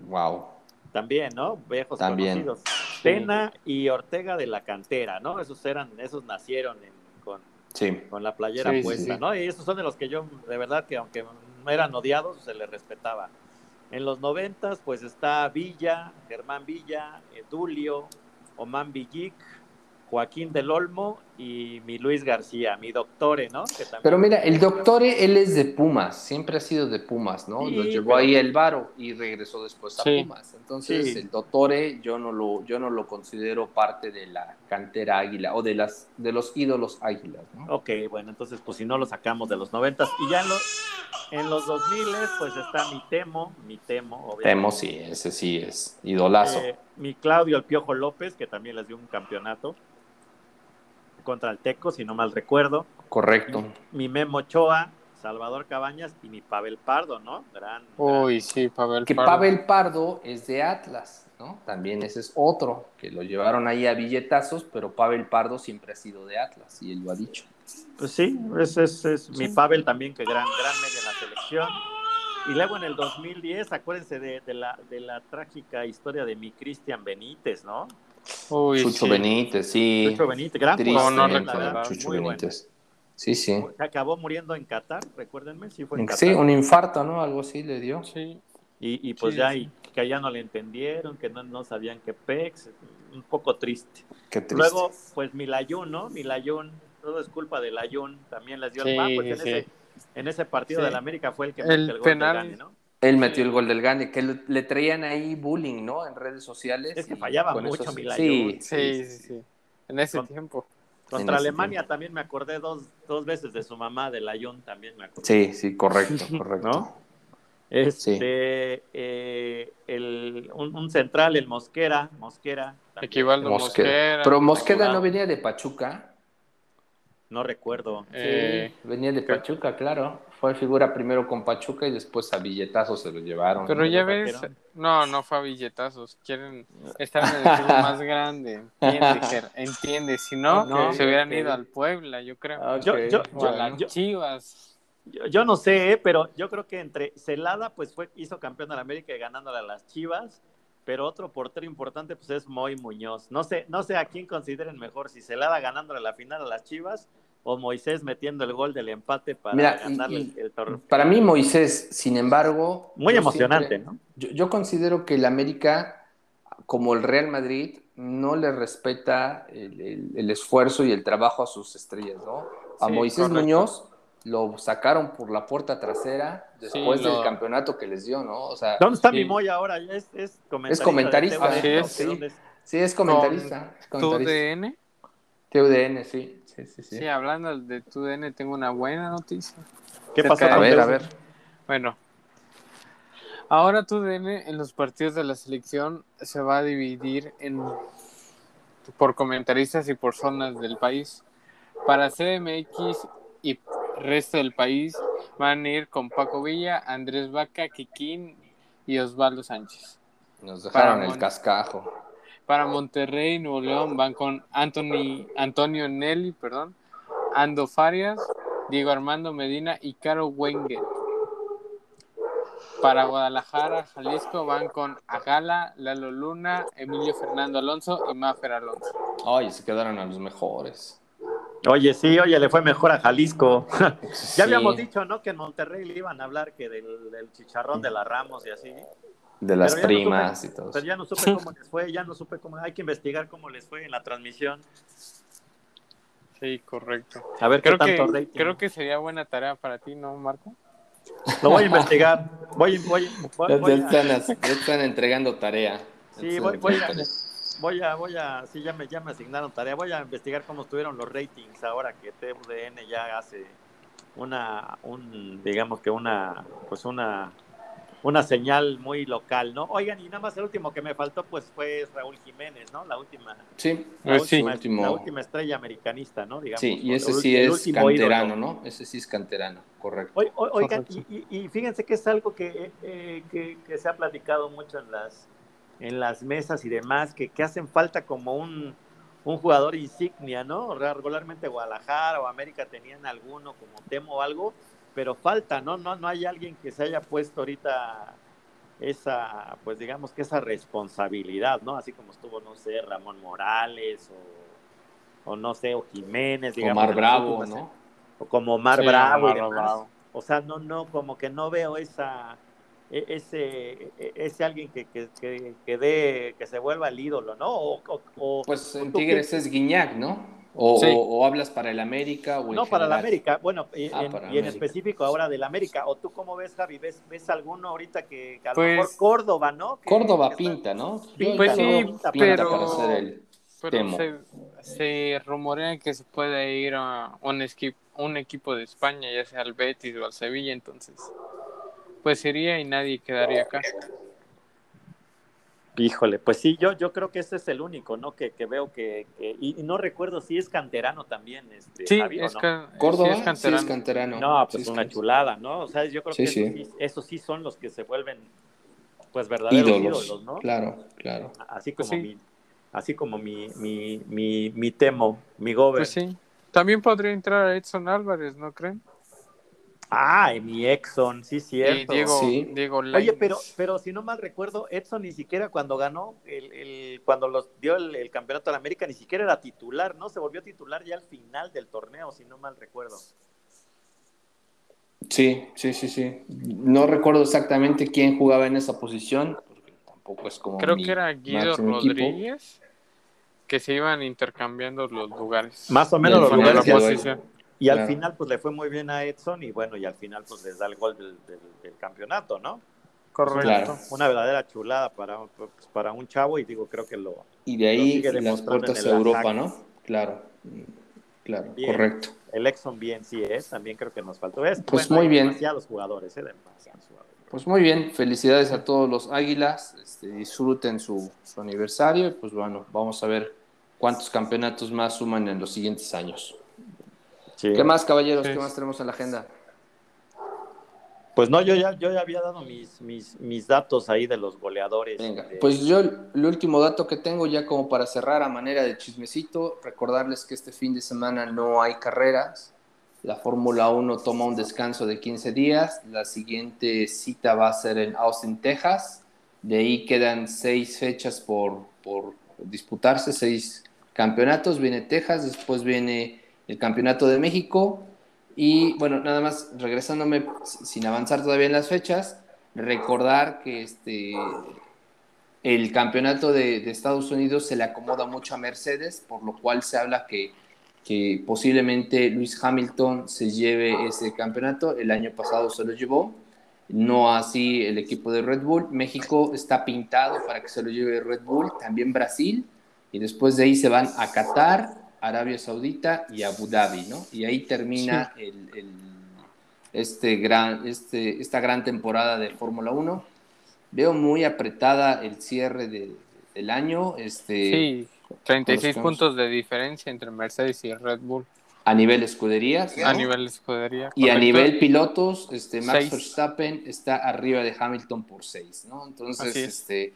Wow. También, ¿no? Viejos También. conocidos. Tena y Ortega de la cantera, ¿no? Esos eran, esos nacieron en- con, Sí. con la playera Sí, puesta, sí. ¿no? Y esos son de los que yo, de verdad, que aunque no eran odiados, se les respetaba. En los noventas, pues está Villa, Germán Villa, Edulio, Oman Villic, Joaquín del Olmo y mi Luis García, mi doctore, ¿no? Que también- Pero mira, el doctore, él es de Pumas, siempre ha sido de Pumas, ¿no? Sí, lo llevó pero- ahí el Varo y regresó después a Sí. Pumas. Entonces, Sí. el doctore yo no lo, yo no lo considero parte de la cantera águila o de las de los ídolos águilas, ¿no? Ok, bueno, entonces pues si no lo sacamos de los noventas y ya en los, en los 2000 pues está mi Temo, mi Temo, obviamente. Temo sí, ese sí es idolazo. Eh, mi Claudio el Piojo López, que también les dio un campeonato contra el Teco, si no mal recuerdo. Correcto. Mi Memo Ochoa, Salvador Cabañas y mi Pavel Pardo, ¿no? Gran. Uy, sí, Pavel Que Pardo. Pavel Pardo es de Atlas, ¿no? También ese es otro, que lo llevaron ahí a billetazos, pero Pavel Pardo siempre ha sido de Atlas, y él lo ha dicho. Pues sí, ese es, es mi. Pavel también, que gran, gran media en la selección. Y luego en el 2010, acuérdense de, de la, de la trágica historia de mi Cristian Benítez, ¿no? Uy, Chucho sí. Benítez, sí. Chucho Benítez, gran Triste, no la verdad, Chucho muy bueno. Benítez. Sí, sí. Acabó muriendo en Qatar, recuérdenme, sí fue en Qatar. Sí, un infarto, ¿no? Algo así le dio. Sí. Y, y pues Sí, ya, sí. y que allá no le entendieron, que no, no sabían qué pex, un poco triste. Qué triste. Luego, pues Milayun, ¿no? Milayun, todo es culpa de Layun, también les dio el pan, pues en, sí. ese, en ese partido Sí. del América fue el que El metió el gol Gane, ¿no? Él metió el gol del Gane, que le, le traían ahí bullying, ¿no? En redes sociales. Es que fallaba mucho eso sí-. Sí, Sí, sí, sí. En ese Con- tiempo. Contra En Alemania también me acordé dos, dos veces de su mamá, de Layun, también me acordé. Sí, sí, correcto, *laughs* correcto. ¿No? Este, eh, el, un, un central, el Mosquera, Mosquera. Equivaldo Mosqueda. Mosquera. Pero Mosqueda Jurado. no venía de Pachuca. No recuerdo. Eh, sí, venía de Pachuca, claro. Fue figura primero con Pachuca y después a billetazos se lo llevaron. Pero ya ves, no, no fue a billetazos. Quieren *laughs* estar en el equipo más grande. Entiende. Si no, se hubieran ido al Puebla, yo creo. Ok, Yo- yo- o a las yo- Chivas. Yo, yo no sé, ¿eh? pero yo creo que entre Celada, pues fue, hizo campeón de la América y ganándole a las Chivas, pero otro portero importante, pues es Moy Muñoz. No sé, no sé a quién consideren mejor, si Celada ganándole la final a las Chivas o Moisés metiendo el gol del empate para Mira, y- ganarle y- el, el torneo. Para mí, Moisés, sin embargo. Muy emocionante, siempre- ¿no? Yo, yo considero que el América, como el Real Madrid, no le respeta el, el- el esfuerzo y el trabajo a sus estrellas, ¿no? A Sí, Moisés correcto. Muñoz lo sacaron por la puerta trasera después Sí, lo- del campeonato que les dio, ¿no? O sea, ¿Dónde está Sí. mi Moy ahora? ¿Es, es comentarista? comentarista, TUDN, así ¿o es, sí. ¿Dónde es? sí, es comentarista. es ¿Tu comentarista. DN? TUDN, sí. Sí, sí, sí. Sí, hablando de tu DN, tengo una buena noticia. ¿Qué pasó de- A ver, a TUDN? ver. Bueno, ahora tu DN en los partidos de la selección se va a dividir en por comentaristas y por zonas del país. Para CDMX y resto del país van a ir con Paco Villa, Andrés Vaca, Kikín y Osvaldo Sánchez. Nos dejaron el Mon- cascajo. Para Monterrey y Nuevo León van con Anthony, Antonio Nelly, perdón, Ando Farias, Diego Armando Medina y Caro Wenger. Para Guadalajara, Jalisco van con Agala, Lalo Luna, Emilio Fernando Alonso y Mafer Alonso. Ay, se quedaron a los mejores. Oye, sí, oye, le fue mejor a Jalisco. *laughs* Sí. ya habíamos dicho, ¿no? Que en Monterrey le iban a hablar que del, del chicharrón de la Ramos y así. De las Pero ya no primas supe- y todo. Pero ya no supe cómo *laughs* les fue, ya no supe cómo. Hay que investigar cómo les fue en la transmisión. Sí, correcto. A ver Creo qué que, tanto rating. creo que sería buena tarea para ti, ¿no, Marco? Lo voy a investigar. Voy, voy, voy, Ya, voy ya a, están, ya están entregando tarea. Sí, voy- voy a- voy a, voy a, sí, ya me, ya me asignaron tarea. Voy a investigar cómo estuvieron los ratings ahora que TUDN ya hace una, un, digamos que una, pues una, una señal muy local, ¿no? Oigan, y nada más el último que me faltó, pues fue Raúl Jiménez, ¿no? La última, Sí, la, sí. última, último. la última estrella americanista, ¿no? Digamos, sí, y ese sí es canterano, ídolo. ¿no? Ese sí es canterano, correcto. Oi- oi- Oigan, y- y fíjense que es algo que, eh, que, que se ha platicado mucho en las, en las mesas y demás, que, que hacen falta como un, un jugador insignia, ¿no? Regularmente Guadalajara o América tenían alguno como Temo o algo, pero falta, ¿no? No, no hay alguien que se haya puesto ahorita esa, pues digamos que esa responsabilidad, ¿no? Así como estuvo, no sé, Ramón Morales o, o no sé, o Jiménez, digamos. Omar Bravo, últimas- ¿no? O como Omar Sí, Bravo y Omar demás. Bravo. O sea, no, no, como que no veo esa, e- ese, e- ese alguien que, que, que, que dé, que se vuelva el ídolo, ¿no? O, Pues en Tigres es Guiñac, ¿no? O, Sí. o- o hablas para el América o en no, para la general? América, bueno, y, Ah, en, específico ahora del América. ¿O tú cómo ves, Javi? ¿Ves, ves alguno ahorita que, que a lo Pues- mejor Córdoba, ¿no? Que- Córdoba que está- pinta, ¿no? Pinta, Pues sí, pinta, pinta pero- para ser el Pero Temo. se, se rumorea que se puede ir a un, esqui- un equipo de España, ya sea al Betis o al Sevilla, entonces pues iría y nadie quedaría acá. Híjole, pues sí, yo, yo creo que ese es el único, ¿no? Que, que veo que, que- y, y no recuerdo si es canterano también, este, Sí, Javi, ¿o es, no? ca- Córdoba, sí es sí es canterano. No, Sí pues es una chulada, ¿no? O sea, yo creo Sí, que sí. Esos, sí, esos sí son los que se vuelven, pues, verdaderos ídolos, Ídolos, ¿no? claro, claro. Así Pues como sí. mi, así como mi, mi, mi, mi temo, mi gober. Pues sí. También podría entrar Edson Álvarez, ¿no creen? Ah, y mi Exxon, sí, Y cierto. Diego, Sí. Diego Oye, pero, pero si no mal recuerdo, Edson ni siquiera cuando ganó, el, el- cuando los dio el, el campeonato de la América, ni siquiera era titular, ¿no? Se volvió titular ya al final del torneo, si no mal recuerdo. Sí, sí, sí, sí. No recuerdo exactamente quién jugaba en esa posición, porque tampoco es como Creo mi que era Guido equipo. Rodríguez, que se iban intercambiando los lugares. Más o menos los final la lugares. Y al, final, pues le fue muy bien a Edson, y bueno, y al final, pues les da el gol del, del- del campeonato, ¿no? Correcto. Claro. Una verdadera chulada para, pues, para un chavo, y digo, creo que lo. Y de ahí sigue las puertas a Europa, ataque. ¿no? Claro, claro, Bien. correcto. El Exxon bien sí es, también creo que nos faltó. Es, Pues bueno, muy bien. Demasiados jugadores, ¿eh? Demasiados jugadores. Pues muy bien, felicidades a todos los Águilas, este, disfruten su, su aniversario y pues bueno, vamos a ver cuántos campeonatos más suman en los siguientes años. Sí. ¿Qué más, caballeros? Sí. ¿Qué más tenemos en la agenda? Pues no, yo ya, yo ya había dado mis, mis, mis datos ahí de los goleadores. Venga, de- pues yo el último dato que tengo ya como para cerrar a manera de chismecito, recordarles que este fin de semana no hay carreras. La Fórmula 1 toma un descanso de 15 días. La siguiente cita va a ser en Austin, Texas. De ahí quedan seis fechas por, por disputarse, seis campeonatos. Viene Texas, después viene el Campeonato de México. Y bueno, nada más regresándome sin avanzar todavía en las fechas, recordar que este, el campeonato de, de Estados Unidos se le acomoda mucho a Mercedes, por lo cual se habla que, que posiblemente Luis Hamilton se lleve ese campeonato. El año pasado se lo llevó, no así el equipo de Red Bull. México está pintado para que se lo lleve Red Bull, también Brasil, y después de ahí se van a Qatar, Arabia Saudita y Abu Dhabi, ¿no? Y ahí termina el, el- este gran, este, esta gran temporada de Fórmula 1. Veo muy apretada el cierre de- del año. Este, Sí, 36 Con los puntos de diferencia entre Mercedes y Red Bull a nivel escuderías. ¿no? a nivel escudería. Y a nivel pilotos, este, Max Seis. Verstappen está arriba de Hamilton por 6, ¿no? Entonces, es. este,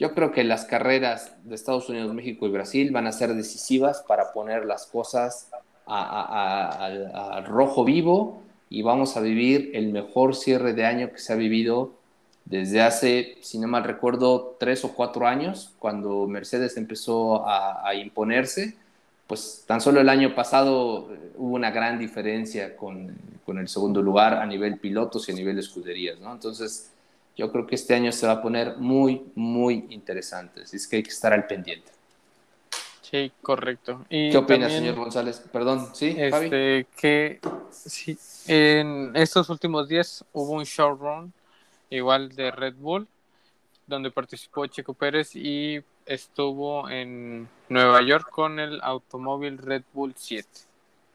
yo creo que las carreras de Estados Unidos, México y Brasil van a ser decisivas para poner las cosas al rojo vivo y vamos a vivir el mejor cierre de año que se ha vivido desde hace, si no mal recuerdo, tres o cuatro años, cuando Mercedes empezó a, a imponerse pues tan solo el año pasado eh, hubo una gran diferencia con, con el segundo lugar a nivel pilotos y a nivel escuderías, ¿no? Entonces, yo creo que este año se va a poner muy, muy interesante. Así es que hay que estar al pendiente. Sí, correcto. Y ¿Qué opina, señor González? Perdón, ¿sí, Javi? Este, que sí, en estos últimos días hubo un showrun igual de Red Bull, donde participó Chico Pérez y estuvo en Nueva York con el automóvil Red Bull 7.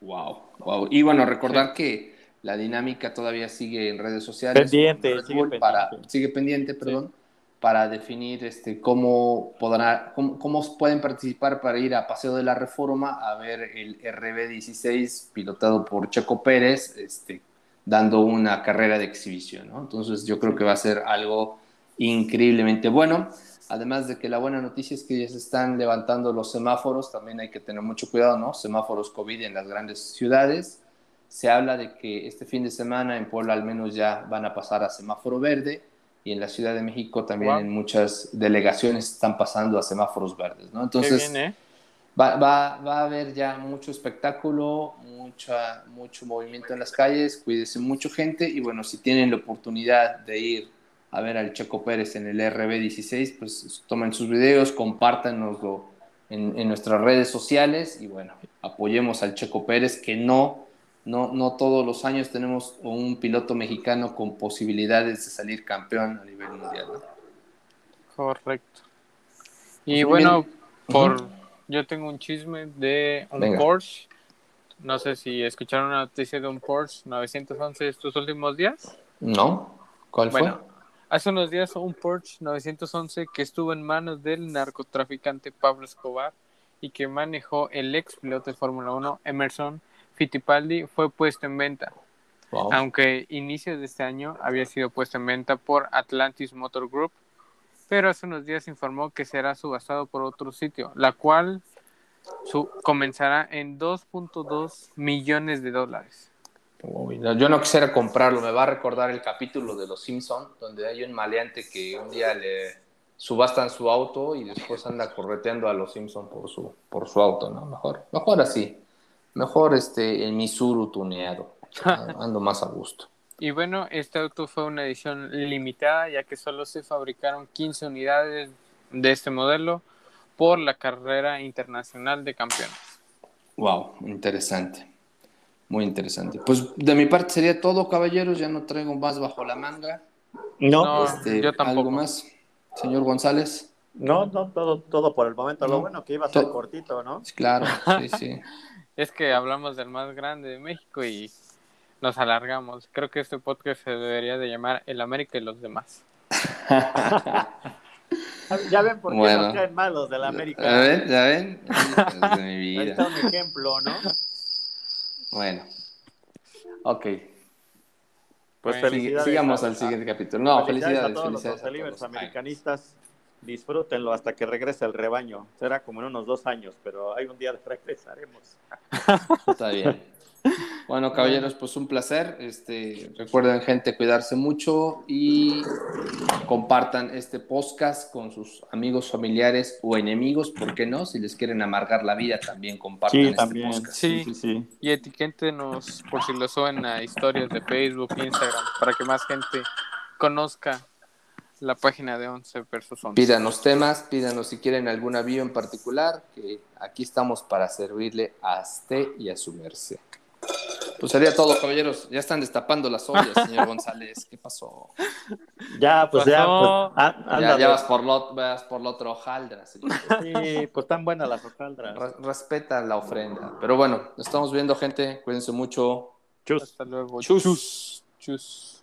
Wow, wow. Y bueno, recordar que La dinámica todavía sigue en redes sociales. Pendiente, sigue pendiente. Para, sigue pendiente, perdón, para definir este, cómo, podrá, cómo, cómo pueden participar para ir a Paseo de la Reforma a ver el RB16 pilotado por Checo Pérez, este, dando una carrera de exhibición. ¿no? Entonces yo creo que va a ser algo increíblemente bueno. Además de que la buena noticia es que ya se están levantando los semáforos, también hay que tener mucho cuidado, ¿no? Semáforos COVID en las grandes ciudades. Se habla de que este fin de semana en Puebla al menos ya van a pasar a semáforo verde y en la Ciudad de México también Wow. en muchas delegaciones están pasando a semáforos verdes, ¿no? Entonces bien, ¿eh? va, va, va a haber ya mucho espectáculo, mucha, mucho movimiento en las calles, cuídese mucho gente y bueno, si tienen la oportunidad de ir a ver al Checo Pérez en el RB16, pues tomen sus videos, compártanoslo en, en nuestras redes sociales y bueno, apoyemos al Checo Pérez que no, no, no todos los años tenemos un piloto mexicano con posibilidades de salir campeón a nivel mundial. ¿no? Correcto. Y Pues, bueno, bien. por yo tengo un chisme de un Venga. Porsche. No sé si escucharon una noticia de un Porsche 911 estos últimos días. ¿No? ¿Cuál fue? Bueno, hace unos días un Porsche 911 que estuvo en manos del narcotraficante Pablo Escobar y que manejó el ex piloto de Fórmula 1 Emerson Fittipaldi fue puesto en venta. Wow. aunque inicios de este año había sido puesto en venta por Atlantis Motor Group, pero hace unos días informó que será subastado por otro sitio, la cual su- comenzará en 2.2 millones de dólares. Uy, no, yo no quisiera comprarlo, me va a recordar el capítulo de Los Simpson donde hay un maleante que un día le subastan su auto y después anda correteando a Los Simpson por su, por su auto, ¿no? Mejor, mejor así, mejor este, el Misuru tuneado, *laughs* ando más a gusto. Y bueno, este auto fue una edición limitada, ya que solo se fabricaron 15 unidades de este modelo por la carrera internacional de campeones. Wow, interesante, muy interesante. Pues de mi parte sería todo, caballeros, ya no traigo más bajo la manga. No, No. Este, yo tampoco. ¿Algo más, señor González? no, no, todo, todo por el momento. Lo No. bueno que iba a ser To- cortito, ¿no? Claro, sí, sí. *laughs* Es que hablamos del más grande de México y nos alargamos. Creo que este podcast se debería de llamar El América y los demás. *laughs* Ya ven por qué Bueno. nos caen mal los de la América. ¿Ya ven? ¿Ya ven? Hijos de mi Ahí vida. está un ejemplo, ¿no? Bueno. Ok. Pues Bueno, felicidades. Sigamos a- al siguiente capítulo. No, felicidades felicidades. a todos felicidades los a libres todos. americanistas. Disfrútenlo hasta que regrese el rebaño. Será como en unos dos años, pero hay un día regresaremos. *laughs* Está bien. Bueno, caballeros, pues un placer. Este, recuerden, gente, cuidarse mucho y compartan este podcast con sus amigos, familiares o enemigos, ¿por qué no? Si les quieren amargar la vida, también compartan este podcast. Sí. sí, sí. Y etiquétenos por si lo suben a historias de Facebook, Instagram, para que más gente conozca la página de 11 versus 11. Pídanos temas, pídanos si quieren algún avión en particular, que aquí estamos para servirle a usted y a su merced. Pues sería todo, caballeros. Ya están destapando las ollas, *laughs* señor González. ¿Qué pasó? Ya, pues ya, pues, ah, Ya, anda, ya vas por lo, vas por la otra hojaldra, señor. Sí, pues tan buenas las hojaldras. Re- respeta la ofrenda. Pero bueno, nos estamos viendo, gente. Cuídense mucho. Chus. Hasta luego. Chus. Chus. Chus.